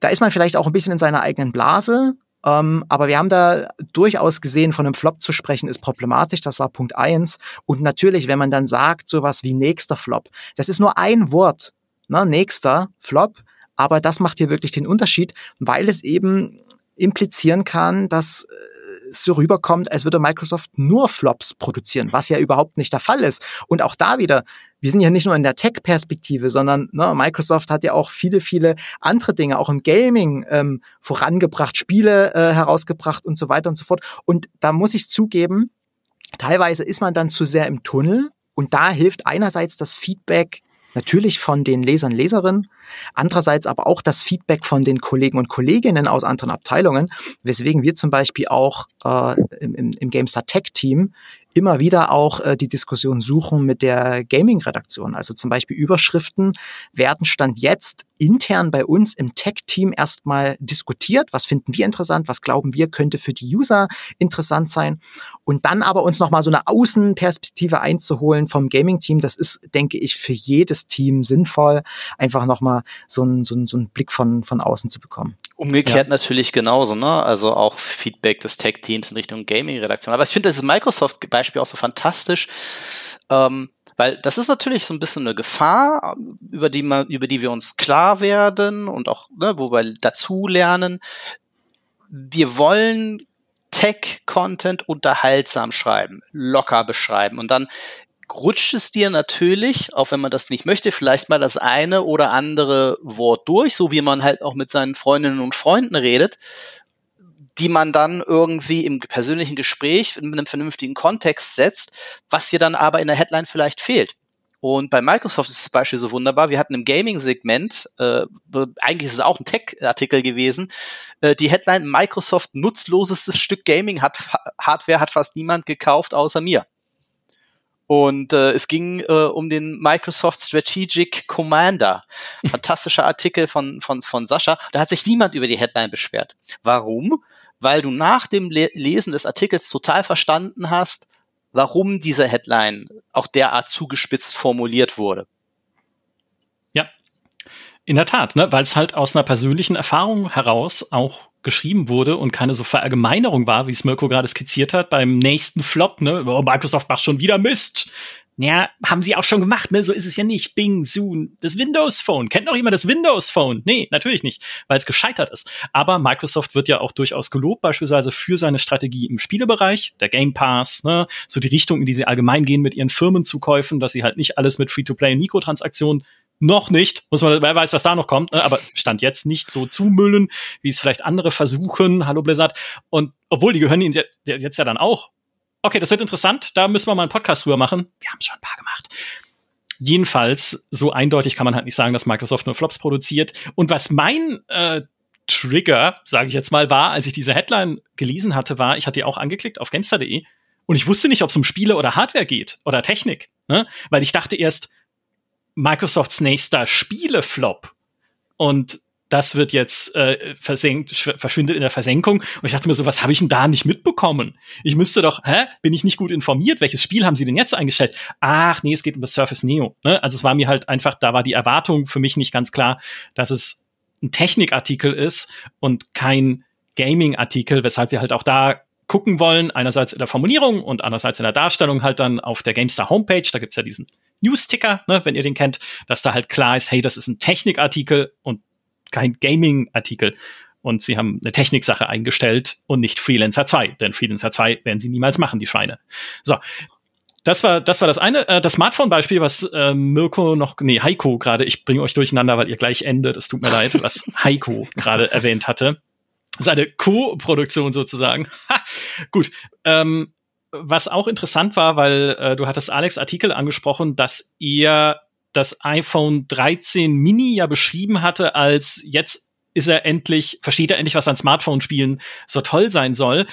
da ist man vielleicht auch ein bisschen in seiner eigenen Blase. Ähm, aber wir haben da durchaus gesehen, von einem Flop zu sprechen, ist problematisch. Das war Punkt eins. Und natürlich, wenn man dann sagt, sowas wie nächster Flop, das ist nur ein Wort, ne? nächster Flop. Aber das macht hier wirklich den Unterschied, weil es eben implizieren kann, dass äh, so rüberkommt, als würde Microsoft nur Flops produzieren, was ja überhaupt nicht der Fall ist. Und auch da wieder, wir sind ja nicht nur in der Tech-Perspektive, sondern ne, Microsoft hat ja auch viele, viele andere Dinge, auch im Gaming ähm, vorangebracht, Spiele äh, herausgebracht und so weiter und so fort. Und da muss ich zugeben, teilweise ist man dann zu sehr im Tunnel und da hilft einerseits das Feedback natürlich von den Lesern, Leserinnen, andererseits aber auch das Feedback von den Kollegen und Kolleginnen aus anderen Abteilungen, weswegen wir zum Beispiel auch äh, im, im GameStar Tech Team immer wieder auch äh, die Diskussion suchen mit der Gaming-Redaktion. Also zum Beispiel Überschriften werden Stand jetzt intern bei uns im Tech-Team erstmal diskutiert. Was finden wir interessant? Was glauben wir könnte für die User interessant sein? Und dann aber uns nochmal so eine Außenperspektive einzuholen vom Gaming-Team. Das ist, denke ich, für jedes Team sinnvoll, einfach nochmal so einen, so einen, so einen Blick von, von außen zu bekommen. Umgekehrt ja. natürlich genauso, ne? Also auch Feedback des Tech-Teams in Richtung Gaming-Redaktion. Aber ich finde das Microsoft-Beispiel auch so fantastisch, ähm, weil das ist natürlich so ein bisschen eine Gefahr, über die man, über die wir uns klar werden und auch, ne, wo wir dazu lernen. Wir wollen Tech-Content unterhaltsam schreiben, locker beschreiben und dann rutscht es dir natürlich, auch wenn man das nicht möchte, vielleicht mal das eine oder andere Wort durch, so wie man halt auch mit seinen Freundinnen und Freunden redet, die man dann irgendwie im persönlichen Gespräch in einem vernünftigen Kontext setzt, was dir dann aber in der Headline vielleicht fehlt. Und bei Microsoft ist das Beispiel so wunderbar. Wir hatten im Gaming-Segment, äh, eigentlich ist es auch ein Tech-Artikel gewesen, äh, die Headline Microsoft nutzlosestes Stück Gaming-Hardware hat fast niemand gekauft außer mir. Und äh, es ging äh, um den Microsoft Strategic Commander. Fantastischer Artikel von, von, von Sascha. Da hat sich niemand über die Headline beschwert. Warum? Weil du nach dem Le Lesen des Artikels total verstanden hast, warum diese Headline auch derart zugespitzt formuliert wurde. Ja, in der Tat, ne? weil es halt aus einer persönlichen Erfahrung heraus auch geschrieben wurde und keine so Verallgemeinerung war, wie es Mirko gerade skizziert hat, beim nächsten Flop, ne, oh, Microsoft macht schon wieder Mist. Ja, haben sie auch schon gemacht, ne? So ist es ja nicht. Bing, Zoom, das Windows Phone. Kennt noch jemand das Windows Phone? Nee, natürlich nicht, weil es gescheitert ist. Aber Microsoft wird ja auch durchaus gelobt, beispielsweise für seine Strategie im Spielebereich, der Game Pass, ne? So die Richtung, in die sie allgemein gehen mit ihren Firmenzukäufen, dass sie halt nicht alles mit Free-to-Play und Mikrotransaktionen noch nicht, muss man, wer weiß, was da noch kommt, ne? aber stand jetzt nicht so zumüllen, wie es vielleicht andere versuchen. Hallo Blizzard. Und obwohl die gehören ihnen jetzt, ja dann auch Okay, das wird interessant. Da müssen wir mal einen Podcast drüber machen. Wir haben schon ein paar gemacht. Jedenfalls, so eindeutig kann man halt nicht sagen, dass Microsoft nur Flops produziert. Und was mein äh, Trigger, sage ich jetzt mal, war, als ich diese Headline gelesen hatte, war, ich hatte die auch angeklickt auf Gamestar.de und ich wusste nicht, ob es um Spiele oder Hardware geht oder Technik, ne? weil ich dachte erst, Microsofts nächster Spieleflop. Und das wird jetzt äh, versenkt, verschwindet in der Versenkung. Und ich dachte mir so, was habe ich denn da nicht mitbekommen? Ich müsste doch, hä? Bin ich nicht gut informiert? Welches Spiel haben sie denn jetzt eingestellt? Ach, nee, es geht um das Surface Neo. Ne? Also es war mir halt einfach, da war die Erwartung für mich nicht ganz klar, dass es ein Technikartikel ist und kein Gaming-Artikel, weshalb wir halt auch da gucken wollen, einerseits in der Formulierung und andererseits in der Darstellung halt dann auf der GameStar Homepage, da gibt's ja diesen News-Ticker, ne, wenn ihr den kennt, dass da halt klar ist, hey, das ist ein Technikartikel und kein Gaming-Artikel. Und sie haben eine Techniksache eingestellt und nicht Freelancer 2, denn Freelancer 2 werden sie niemals machen, die Schweine. So. Das war, das war das eine. Äh, das Smartphone-Beispiel, was äh, Mirko noch, nee, Heiko gerade, ich bringe euch durcheinander, weil ihr gleich endet, es tut mir leid, was Heiko gerade erwähnt hatte. Seine Co-Produktion sozusagen. Ha, gut. Ähm, was auch interessant war, weil äh, du hattest Alex Artikel angesprochen, dass ihr das iPhone 13 Mini ja beschrieben hatte als jetzt ist er endlich, versteht er endlich, was an Smartphone-Spielen so toll sein soll.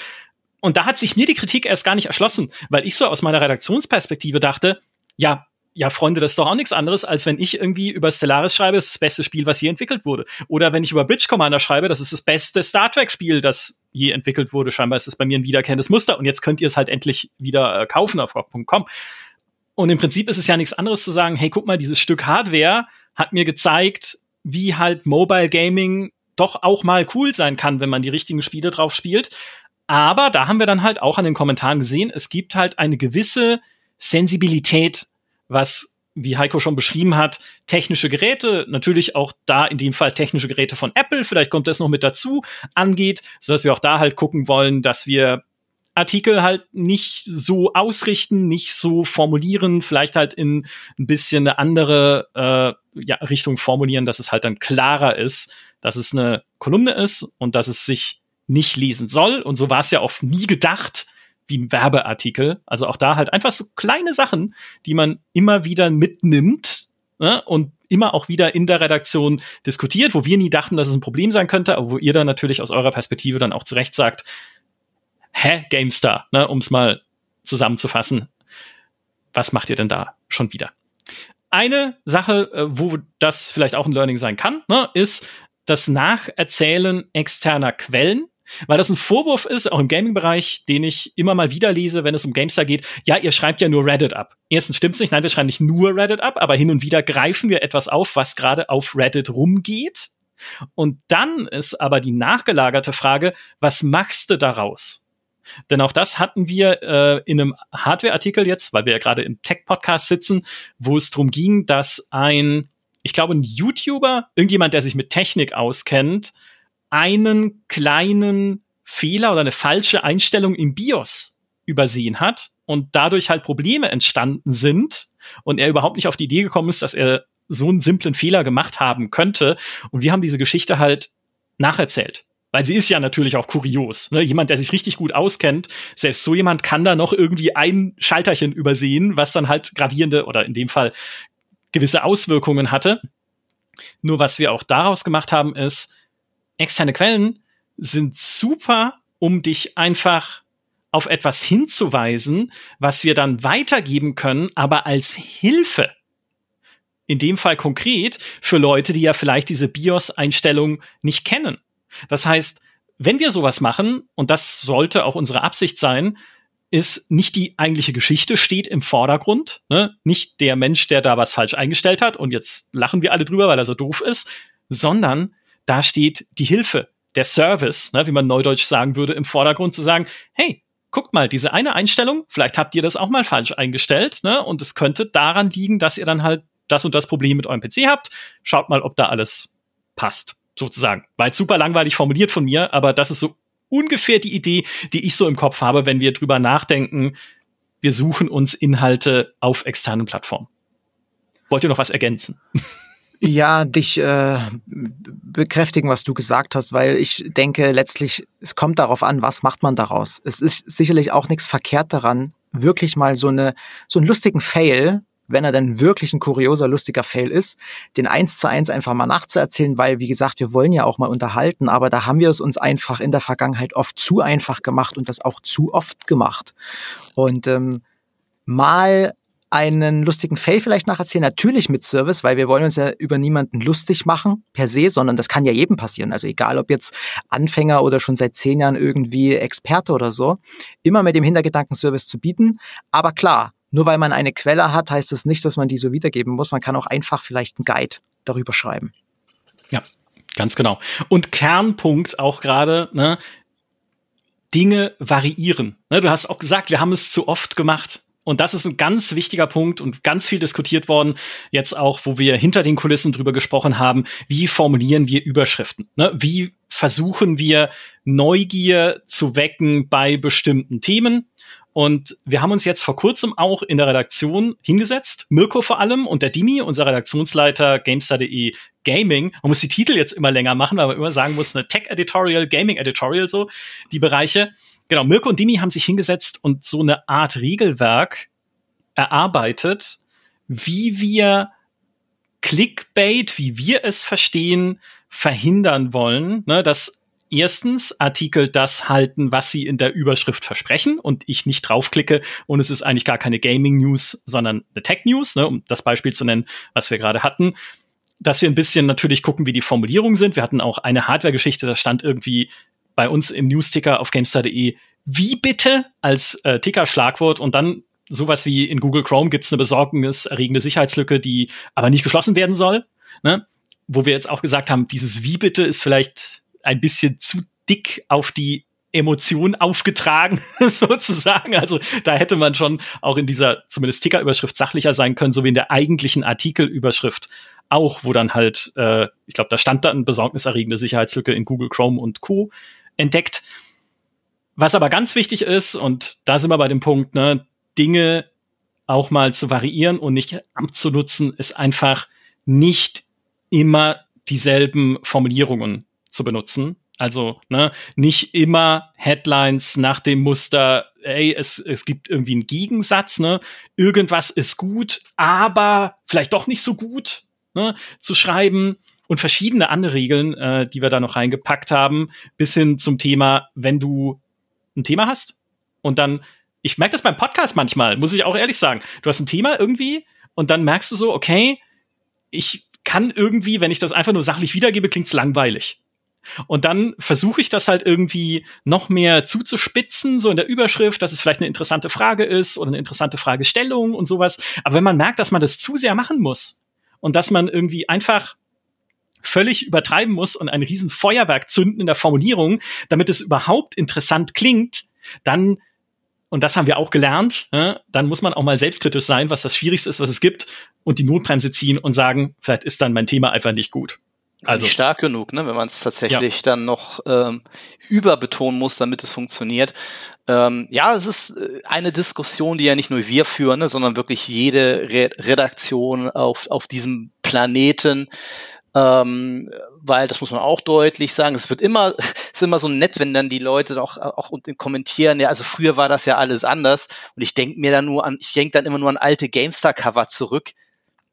Und da hat sich mir die Kritik erst gar nicht erschlossen, weil ich so aus meiner Redaktionsperspektive dachte, ja, ja, Freunde, das ist doch auch nichts anderes, als wenn ich irgendwie über Stellaris schreibe, das ist das beste Spiel, was je entwickelt wurde. Oder wenn ich über Bridge Commander schreibe, das ist das beste Star Trek-Spiel, das je entwickelt wurde. Scheinbar ist es bei mir ein wiederkehrendes Muster und jetzt könnt ihr es halt endlich wieder äh, kaufen auf rock.com. Und im Prinzip ist es ja nichts anderes zu sagen, hey, guck mal, dieses Stück Hardware hat mir gezeigt, wie halt Mobile Gaming doch auch mal cool sein kann, wenn man die richtigen Spiele drauf spielt. Aber da haben wir dann halt auch an den Kommentaren gesehen, es gibt halt eine gewisse Sensibilität, was, wie Heiko schon beschrieben hat, technische Geräte, natürlich auch da in dem Fall technische Geräte von Apple, vielleicht kommt das noch mit dazu, angeht, sodass wir auch da halt gucken wollen, dass wir Artikel halt nicht so ausrichten, nicht so formulieren, vielleicht halt in ein bisschen eine andere äh, ja, Richtung formulieren, dass es halt dann klarer ist, dass es eine Kolumne ist und dass es sich nicht lesen soll. Und so war es ja auch nie gedacht wie Werbeartikel. Also auch da halt einfach so kleine Sachen, die man immer wieder mitnimmt ne? und immer auch wieder in der Redaktion diskutiert, wo wir nie dachten, dass es ein Problem sein könnte, aber wo ihr dann natürlich aus eurer Perspektive dann auch zurecht sagt, hä, GameStar, ne, um es mal zusammenzufassen. Was macht ihr denn da schon wieder? Eine Sache, äh, wo das vielleicht auch ein Learning sein kann, ne, ist das Nacherzählen externer Quellen. Weil das ein Vorwurf ist, auch im Gaming-Bereich, den ich immer mal wieder lese, wenn es um GameStar geht. Ja, ihr schreibt ja nur Reddit ab. Erstens stimmt's nicht, nein, wir schreiben nicht nur Reddit ab, aber hin und wieder greifen wir etwas auf, was gerade auf Reddit rumgeht. Und dann ist aber die nachgelagerte Frage, was machst du daraus? Denn auch das hatten wir äh, in einem Hardware-Artikel jetzt, weil wir ja gerade im Tech-Podcast sitzen, wo es darum ging, dass ein, ich glaube, ein YouTuber, irgendjemand, der sich mit Technik auskennt, einen kleinen Fehler oder eine falsche Einstellung im BIOS übersehen hat und dadurch halt Probleme entstanden sind und er überhaupt nicht auf die Idee gekommen ist, dass er so einen simplen Fehler gemacht haben könnte. Und wir haben diese Geschichte halt nacherzählt weil sie ist ja natürlich auch kurios. Ne? Jemand, der sich richtig gut auskennt, selbst so jemand kann da noch irgendwie ein Schalterchen übersehen, was dann halt gravierende oder in dem Fall gewisse Auswirkungen hatte. Nur was wir auch daraus gemacht haben, ist, externe Quellen sind super, um dich einfach auf etwas hinzuweisen, was wir dann weitergeben können, aber als Hilfe. In dem Fall konkret für Leute, die ja vielleicht diese BIOS-Einstellung nicht kennen. Das heißt, wenn wir sowas machen, und das sollte auch unsere Absicht sein, ist nicht die eigentliche Geschichte steht im Vordergrund, ne? nicht der Mensch, der da was falsch eingestellt hat und jetzt lachen wir alle drüber, weil er so doof ist, sondern da steht die Hilfe, der Service, ne? wie man neudeutsch sagen würde, im Vordergrund zu sagen, hey, guckt mal, diese eine Einstellung, vielleicht habt ihr das auch mal falsch eingestellt, ne? Und es könnte daran liegen, dass ihr dann halt das und das Problem mit eurem PC habt. Schaut mal, ob da alles passt, sozusagen. War jetzt super langweilig formuliert von mir, aber das ist so ungefähr die Idee, die ich so im Kopf habe, wenn wir drüber nachdenken, wir suchen uns Inhalte auf externen Plattformen. Wollt ihr noch was ergänzen? Ja, dich äh, bekräftigen, was du gesagt hast, weil ich denke, letztlich, es kommt darauf an, was macht man daraus. Es ist sicherlich auch nichts verkehrt daran, wirklich mal so eine so einen lustigen Fail wenn er denn wirklich ein kurioser, lustiger Fail ist, den eins zu eins einfach mal nachzuerzählen, weil, wie gesagt, wir wollen ja auch mal unterhalten, aber da haben wir es uns einfach in der Vergangenheit oft zu einfach gemacht und das auch zu oft gemacht. Und ähm, mal einen lustigen Fail vielleicht nacherzählen, natürlich mit Service, weil wir wollen uns ja über niemanden lustig machen per se, sondern das kann ja jedem passieren. Also egal, ob jetzt Anfänger oder schon seit zehn Jahren irgendwie Experte oder so, immer mit dem Hintergedanken Service zu bieten. Aber klar, nur weil man eine Quelle hat, heißt das nicht, dass man die so wiedergeben muss. Man kann auch einfach vielleicht einen Guide darüber schreiben. Ja, ganz genau. Und Kernpunkt auch gerade, ne, Dinge variieren. Ne, du hast auch gesagt, wir haben es zu oft gemacht. Und das ist ein ganz wichtiger Punkt und ganz viel diskutiert worden. Jetzt auch, wo wir hinter den Kulissen drüber gesprochen haben, wie formulieren wir Überschriften? Ne? Wie versuchen wir Neugier zu wecken bei bestimmten Themen? Und wir haben uns jetzt vor kurzem auch in der Redaktion hingesetzt, Mirko vor allem und der Dimi, unser Redaktionsleiter GameStar.de Gaming. Man muss die Titel jetzt immer länger machen, weil man immer sagen muss, eine Tech-Editorial, Gaming-Editorial, so die Bereiche. Genau, Mirko und Dimi haben sich hingesetzt und so eine Art Regelwerk erarbeitet, wie wir Clickbait, wie wir es verstehen, verhindern wollen, ne, dass erstens Artikel das halten, was sie in der Überschrift versprechen und ich nicht draufklicke und es ist eigentlich gar keine Gaming News, sondern eine Tech News, ne, um das Beispiel zu nennen, was wir gerade hatten. Dass wir ein bisschen natürlich gucken, wie die Formulierungen sind. Wir hatten auch eine Hardware-Geschichte, da stand irgendwie bei uns im Newsticker auf GameStar.de wie bitte als äh, Ticker-Schlagwort und dann sowas wie in Google Chrome gibt es eine besorgniserregende Sicherheitslücke, die aber nicht geschlossen werden soll. Ne? Wo wir jetzt auch gesagt haben, dieses Wie bitte ist vielleicht ein bisschen zu dick auf die Emotion aufgetragen, sozusagen. Also da hätte man schon auch in dieser zumindest Ticker-Überschrift sachlicher sein können, so wie in der eigentlichen Artikelüberschrift auch, wo dann halt, äh, ich glaube, da stand dann besorgniserregende Sicherheitslücke in Google Chrome und Co. entdeckt. Was aber ganz wichtig ist, und da sind wir bei dem Punkt, ne, Dinge auch mal zu variieren und nicht abzunutzen, ist einfach nicht immer dieselben Formulierungen zu benutzen. Also ne, nicht immer Headlines nach dem Muster, ey, es, es gibt irgendwie einen Gegensatz, ne? Irgendwas ist gut, aber vielleicht doch nicht so gut, ne? Zu schreiben und verschiedene andere Regeln, äh, die wir da noch reingepackt haben, bis hin zum Thema, wenn du ein Thema hast und dann, ich merke das beim Podcast manchmal, muss ich auch ehrlich sagen. Du hast ein Thema irgendwie und dann merkst du so, okay, ich kann irgendwie, wenn ich das einfach nur sachlich wiedergebe, klingt's langweilig. Und dann versuche ich das halt irgendwie noch mehr zuzuspitzen, so in der Überschrift, dass es vielleicht eine interessante Frage ist oder eine interessante Fragestellung und sowas. Aber wenn man merkt, dass man das zu sehr machen muss und dass man irgendwie einfach völlig übertreiben muss und ein riesen Feuerwerk zünden in der Formulierung, damit es überhaupt interessant klingt, dann und das haben wir auch gelernt, äh, dann muss man auch mal selbstkritisch sein, was das Schwierigste ist, was es gibt, und die Notbremse ziehen und sagen, vielleicht ist dann mein Thema einfach nicht gut. Also nicht stark genug, ne, wenn man es tatsächlich ja. dann noch ähm, überbetonen muss, damit es funktioniert. Ähm, ja, es ist äh, eine Diskussion, die ja nicht nur wir führen, ne, sondern wirklich jede Re Redaktion auf, auf diesem Planeten. Ähm, weil das muss man auch deutlich sagen. Es wird immer, es ist immer so nett, wenn dann die Leute auch, auch kommentieren, ja, also früher war das ja alles anders. Und ich denke mir dann nur an, ich denke dann immer nur an alte GameStar-Cover zurück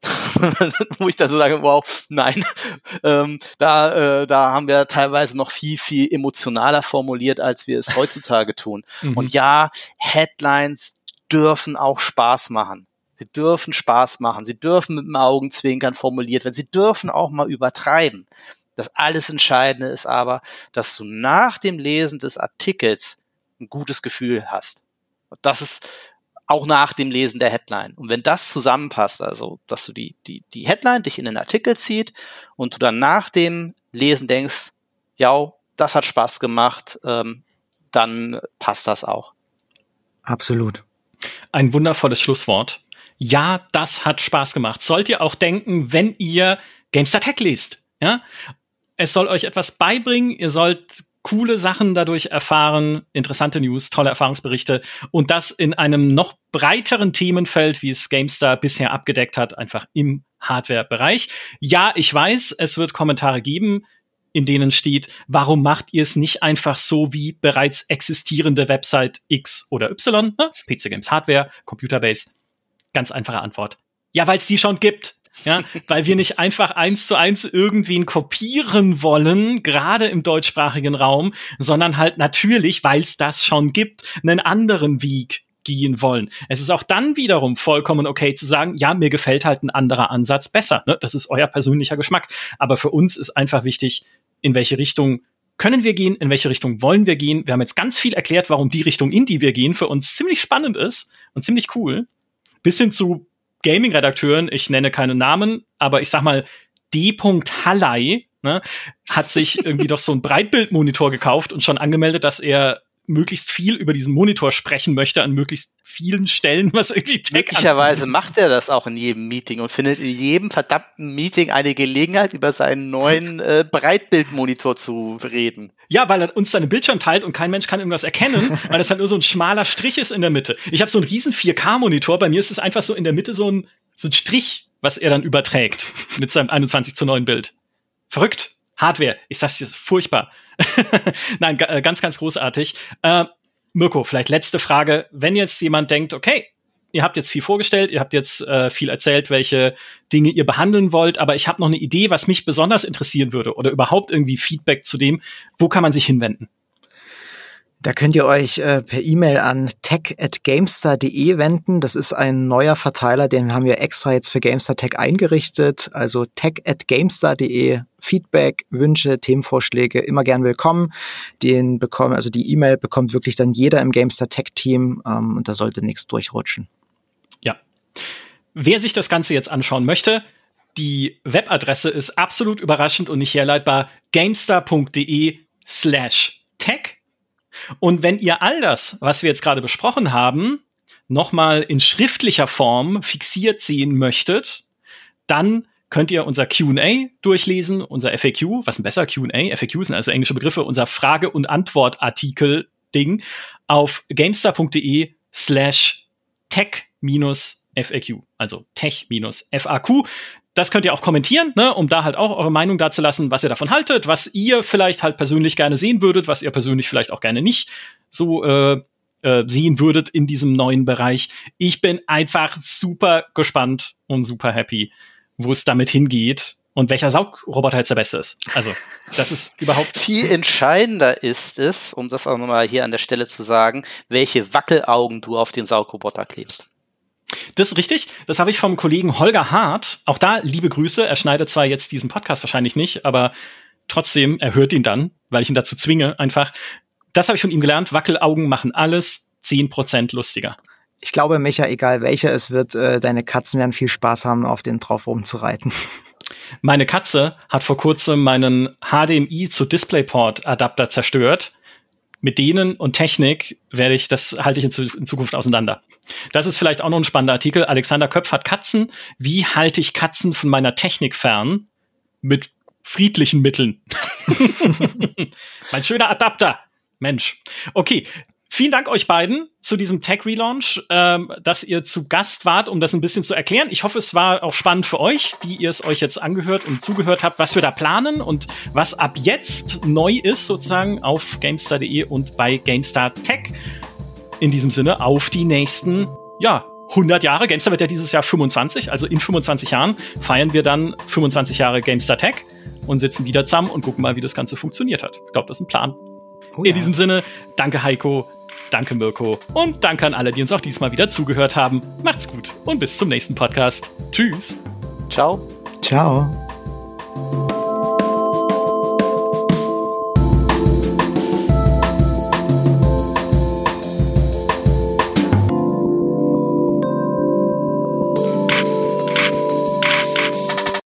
wo ich da so sage, wow, nein, ähm, da, äh, da haben wir teilweise noch viel, viel emotionaler formuliert, als wir es heutzutage tun. Mhm. Und ja, Headlines dürfen auch Spaß machen. Sie dürfen Spaß machen. Sie dürfen mit dem Augenzwinkern formuliert werden. Sie dürfen auch mal übertreiben. Das alles Entscheidende ist aber, dass du nach dem Lesen des Artikels ein gutes Gefühl hast. Das ist auch nach dem Lesen der Headline. Und wenn das zusammenpasst, also dass du die, die, die Headline dich in den Artikel zieht und du dann nach dem Lesen denkst, ja, das hat Spaß gemacht, ähm, dann passt das auch. Absolut. Ein wundervolles Schlusswort. Ja, das hat Spaß gemacht. Sollt ihr auch denken, wenn ihr GameStar Tech liest. Ja? Es soll euch etwas beibringen. Ihr sollt coole Sachen dadurch erfahren, interessante News, tolle Erfahrungsberichte und das in einem noch breiteren Themenfeld, wie es GameStar bisher abgedeckt hat, einfach im Hardware-Bereich. Ja, ich weiß, es wird Kommentare geben, in denen steht, warum macht ihr es nicht einfach so wie bereits existierende Website X oder Y, ne? PC Games Hardware, Computerbase? Ganz einfache Antwort. Ja, weil es die schon gibt. Ja, weil wir nicht einfach eins zu eins irgendwen kopieren wollen, gerade im deutschsprachigen Raum, sondern halt natürlich, weil es das schon gibt, einen anderen Weg gehen wollen. Es ist auch dann wiederum vollkommen okay zu sagen, ja, mir gefällt halt ein anderer Ansatz besser. Ne? Das ist euer persönlicher Geschmack. Aber für uns ist einfach wichtig, in welche Richtung können wir gehen, in welche Richtung wollen wir gehen. Wir haben jetzt ganz viel erklärt, warum die Richtung, in die wir gehen, für uns ziemlich spannend ist und ziemlich cool. Bis hin zu Gaming-Redakteuren, ich nenne keine Namen, aber ich sag mal, D. Hallei ne, hat sich irgendwie doch so ein Breitbildmonitor gekauft und schon angemeldet, dass er möglichst viel über diesen Monitor sprechen möchte an möglichst vielen Stellen, was irgendwie Tech Möglicherweise anbietet. macht er das auch in jedem Meeting und findet in jedem verdammten Meeting eine Gelegenheit, über seinen neuen äh, Breitbildmonitor zu reden. Ja, weil er uns seinen Bildschirm teilt und kein Mensch kann irgendwas erkennen, weil das halt nur so ein schmaler Strich ist in der Mitte. Ich habe so einen riesen 4K-Monitor, bei mir ist es einfach so in der Mitte so ein, so ein Strich, was er dann überträgt mit seinem 21 zu 9 Bild. Verrückt. Hardware. Ich sag's dir, furchtbar. Nein, äh, ganz, ganz großartig. Äh, Mirko, vielleicht letzte Frage. Wenn jetzt jemand denkt, okay, ihr habt jetzt viel vorgestellt, ihr habt jetzt äh, viel erzählt, welche Dinge ihr behandeln wollt, aber ich habe noch eine Idee, was mich besonders interessieren würde oder überhaupt irgendwie Feedback zu dem, wo kann man sich hinwenden? Da könnt ihr euch äh, per E-Mail an tech@gamestar.de wenden. Das ist ein neuer Verteiler, den haben wir extra jetzt für Gamestar Tech eingerichtet. Also tech@gamestar.de. Feedback, Wünsche, Themenvorschläge immer gern willkommen. Den bekommen, also die E-Mail bekommt wirklich dann jeder im Gamestar Tech Team ähm, und da sollte nichts durchrutschen. Wer sich das Ganze jetzt anschauen möchte, die Webadresse ist absolut überraschend und nicht herleitbar. gamestar.de slash tech. Und wenn ihr all das, was wir jetzt gerade besprochen haben, nochmal in schriftlicher Form fixiert sehen möchtet, dann könnt ihr unser QA durchlesen, unser FAQ, was ein besser QA, FAQ sind also englische Begriffe, unser Frage- und Antwortartikel-Ding auf gamestar.de slash tech-FAQ, also tech-FAQ das könnt ihr auch kommentieren, ne, um da halt auch eure Meinung dazulassen, was ihr davon haltet, was ihr vielleicht halt persönlich gerne sehen würdet, was ihr persönlich vielleicht auch gerne nicht so äh, äh, sehen würdet in diesem neuen Bereich. Ich bin einfach super gespannt und super happy, wo es damit hingeht und welcher Saugroboter jetzt der beste ist. Also, das ist überhaupt. Viel entscheidender ist es, um das auch nochmal hier an der Stelle zu sagen, welche Wackelaugen du auf den Saugroboter klebst. Das ist richtig. Das habe ich vom Kollegen Holger Hart. Auch da liebe Grüße. Er schneidet zwar jetzt diesen Podcast wahrscheinlich nicht, aber trotzdem, er hört ihn dann, weil ich ihn dazu zwinge, einfach. Das habe ich von ihm gelernt. Wackelaugen machen alles 10% lustiger. Ich glaube, Micha, egal welcher es wird, äh, deine Katzen werden viel Spaß haben, auf den drauf rumzureiten. Meine Katze hat vor kurzem meinen HDMI zu DisplayPort Adapter zerstört mit denen und Technik werde ich, das halte ich in, Zukunft auseinander. Das ist vielleicht auch noch ein spannender Artikel. Alexander Köpf hat Katzen. Wie halte ich Katzen von meiner Technik fern? Mit friedlichen Mitteln. mein schöner Adapter. Mensch. Okay, Vielen Dank euch beiden zu diesem Tech-Relaunch, ähm, dass ihr zu Gast wart, um das ein bisschen zu erklären. Ich hoffe, es war auch spannend für euch, die ihr es euch jetzt angehört und zugehört habt, was wir da planen und was ab jetzt neu ist, sozusagen auf GameStar.de und bei GameStar Tech. In diesem Sinne auf die nächsten, ja, 100 Jahre. GameStar wird ja dieses Jahr 25, also in 25 Jahren feiern wir dann 25 Jahre GameStar Tech und sitzen wieder zusammen und gucken mal, wie das Ganze funktioniert hat. Ich glaube, das ist ein Plan. Oh ja. In diesem Sinne, danke Heiko, Danke, Mirko. Und danke an alle, die uns auch diesmal wieder zugehört haben. Macht's gut und bis zum nächsten Podcast. Tschüss. Ciao. Ciao.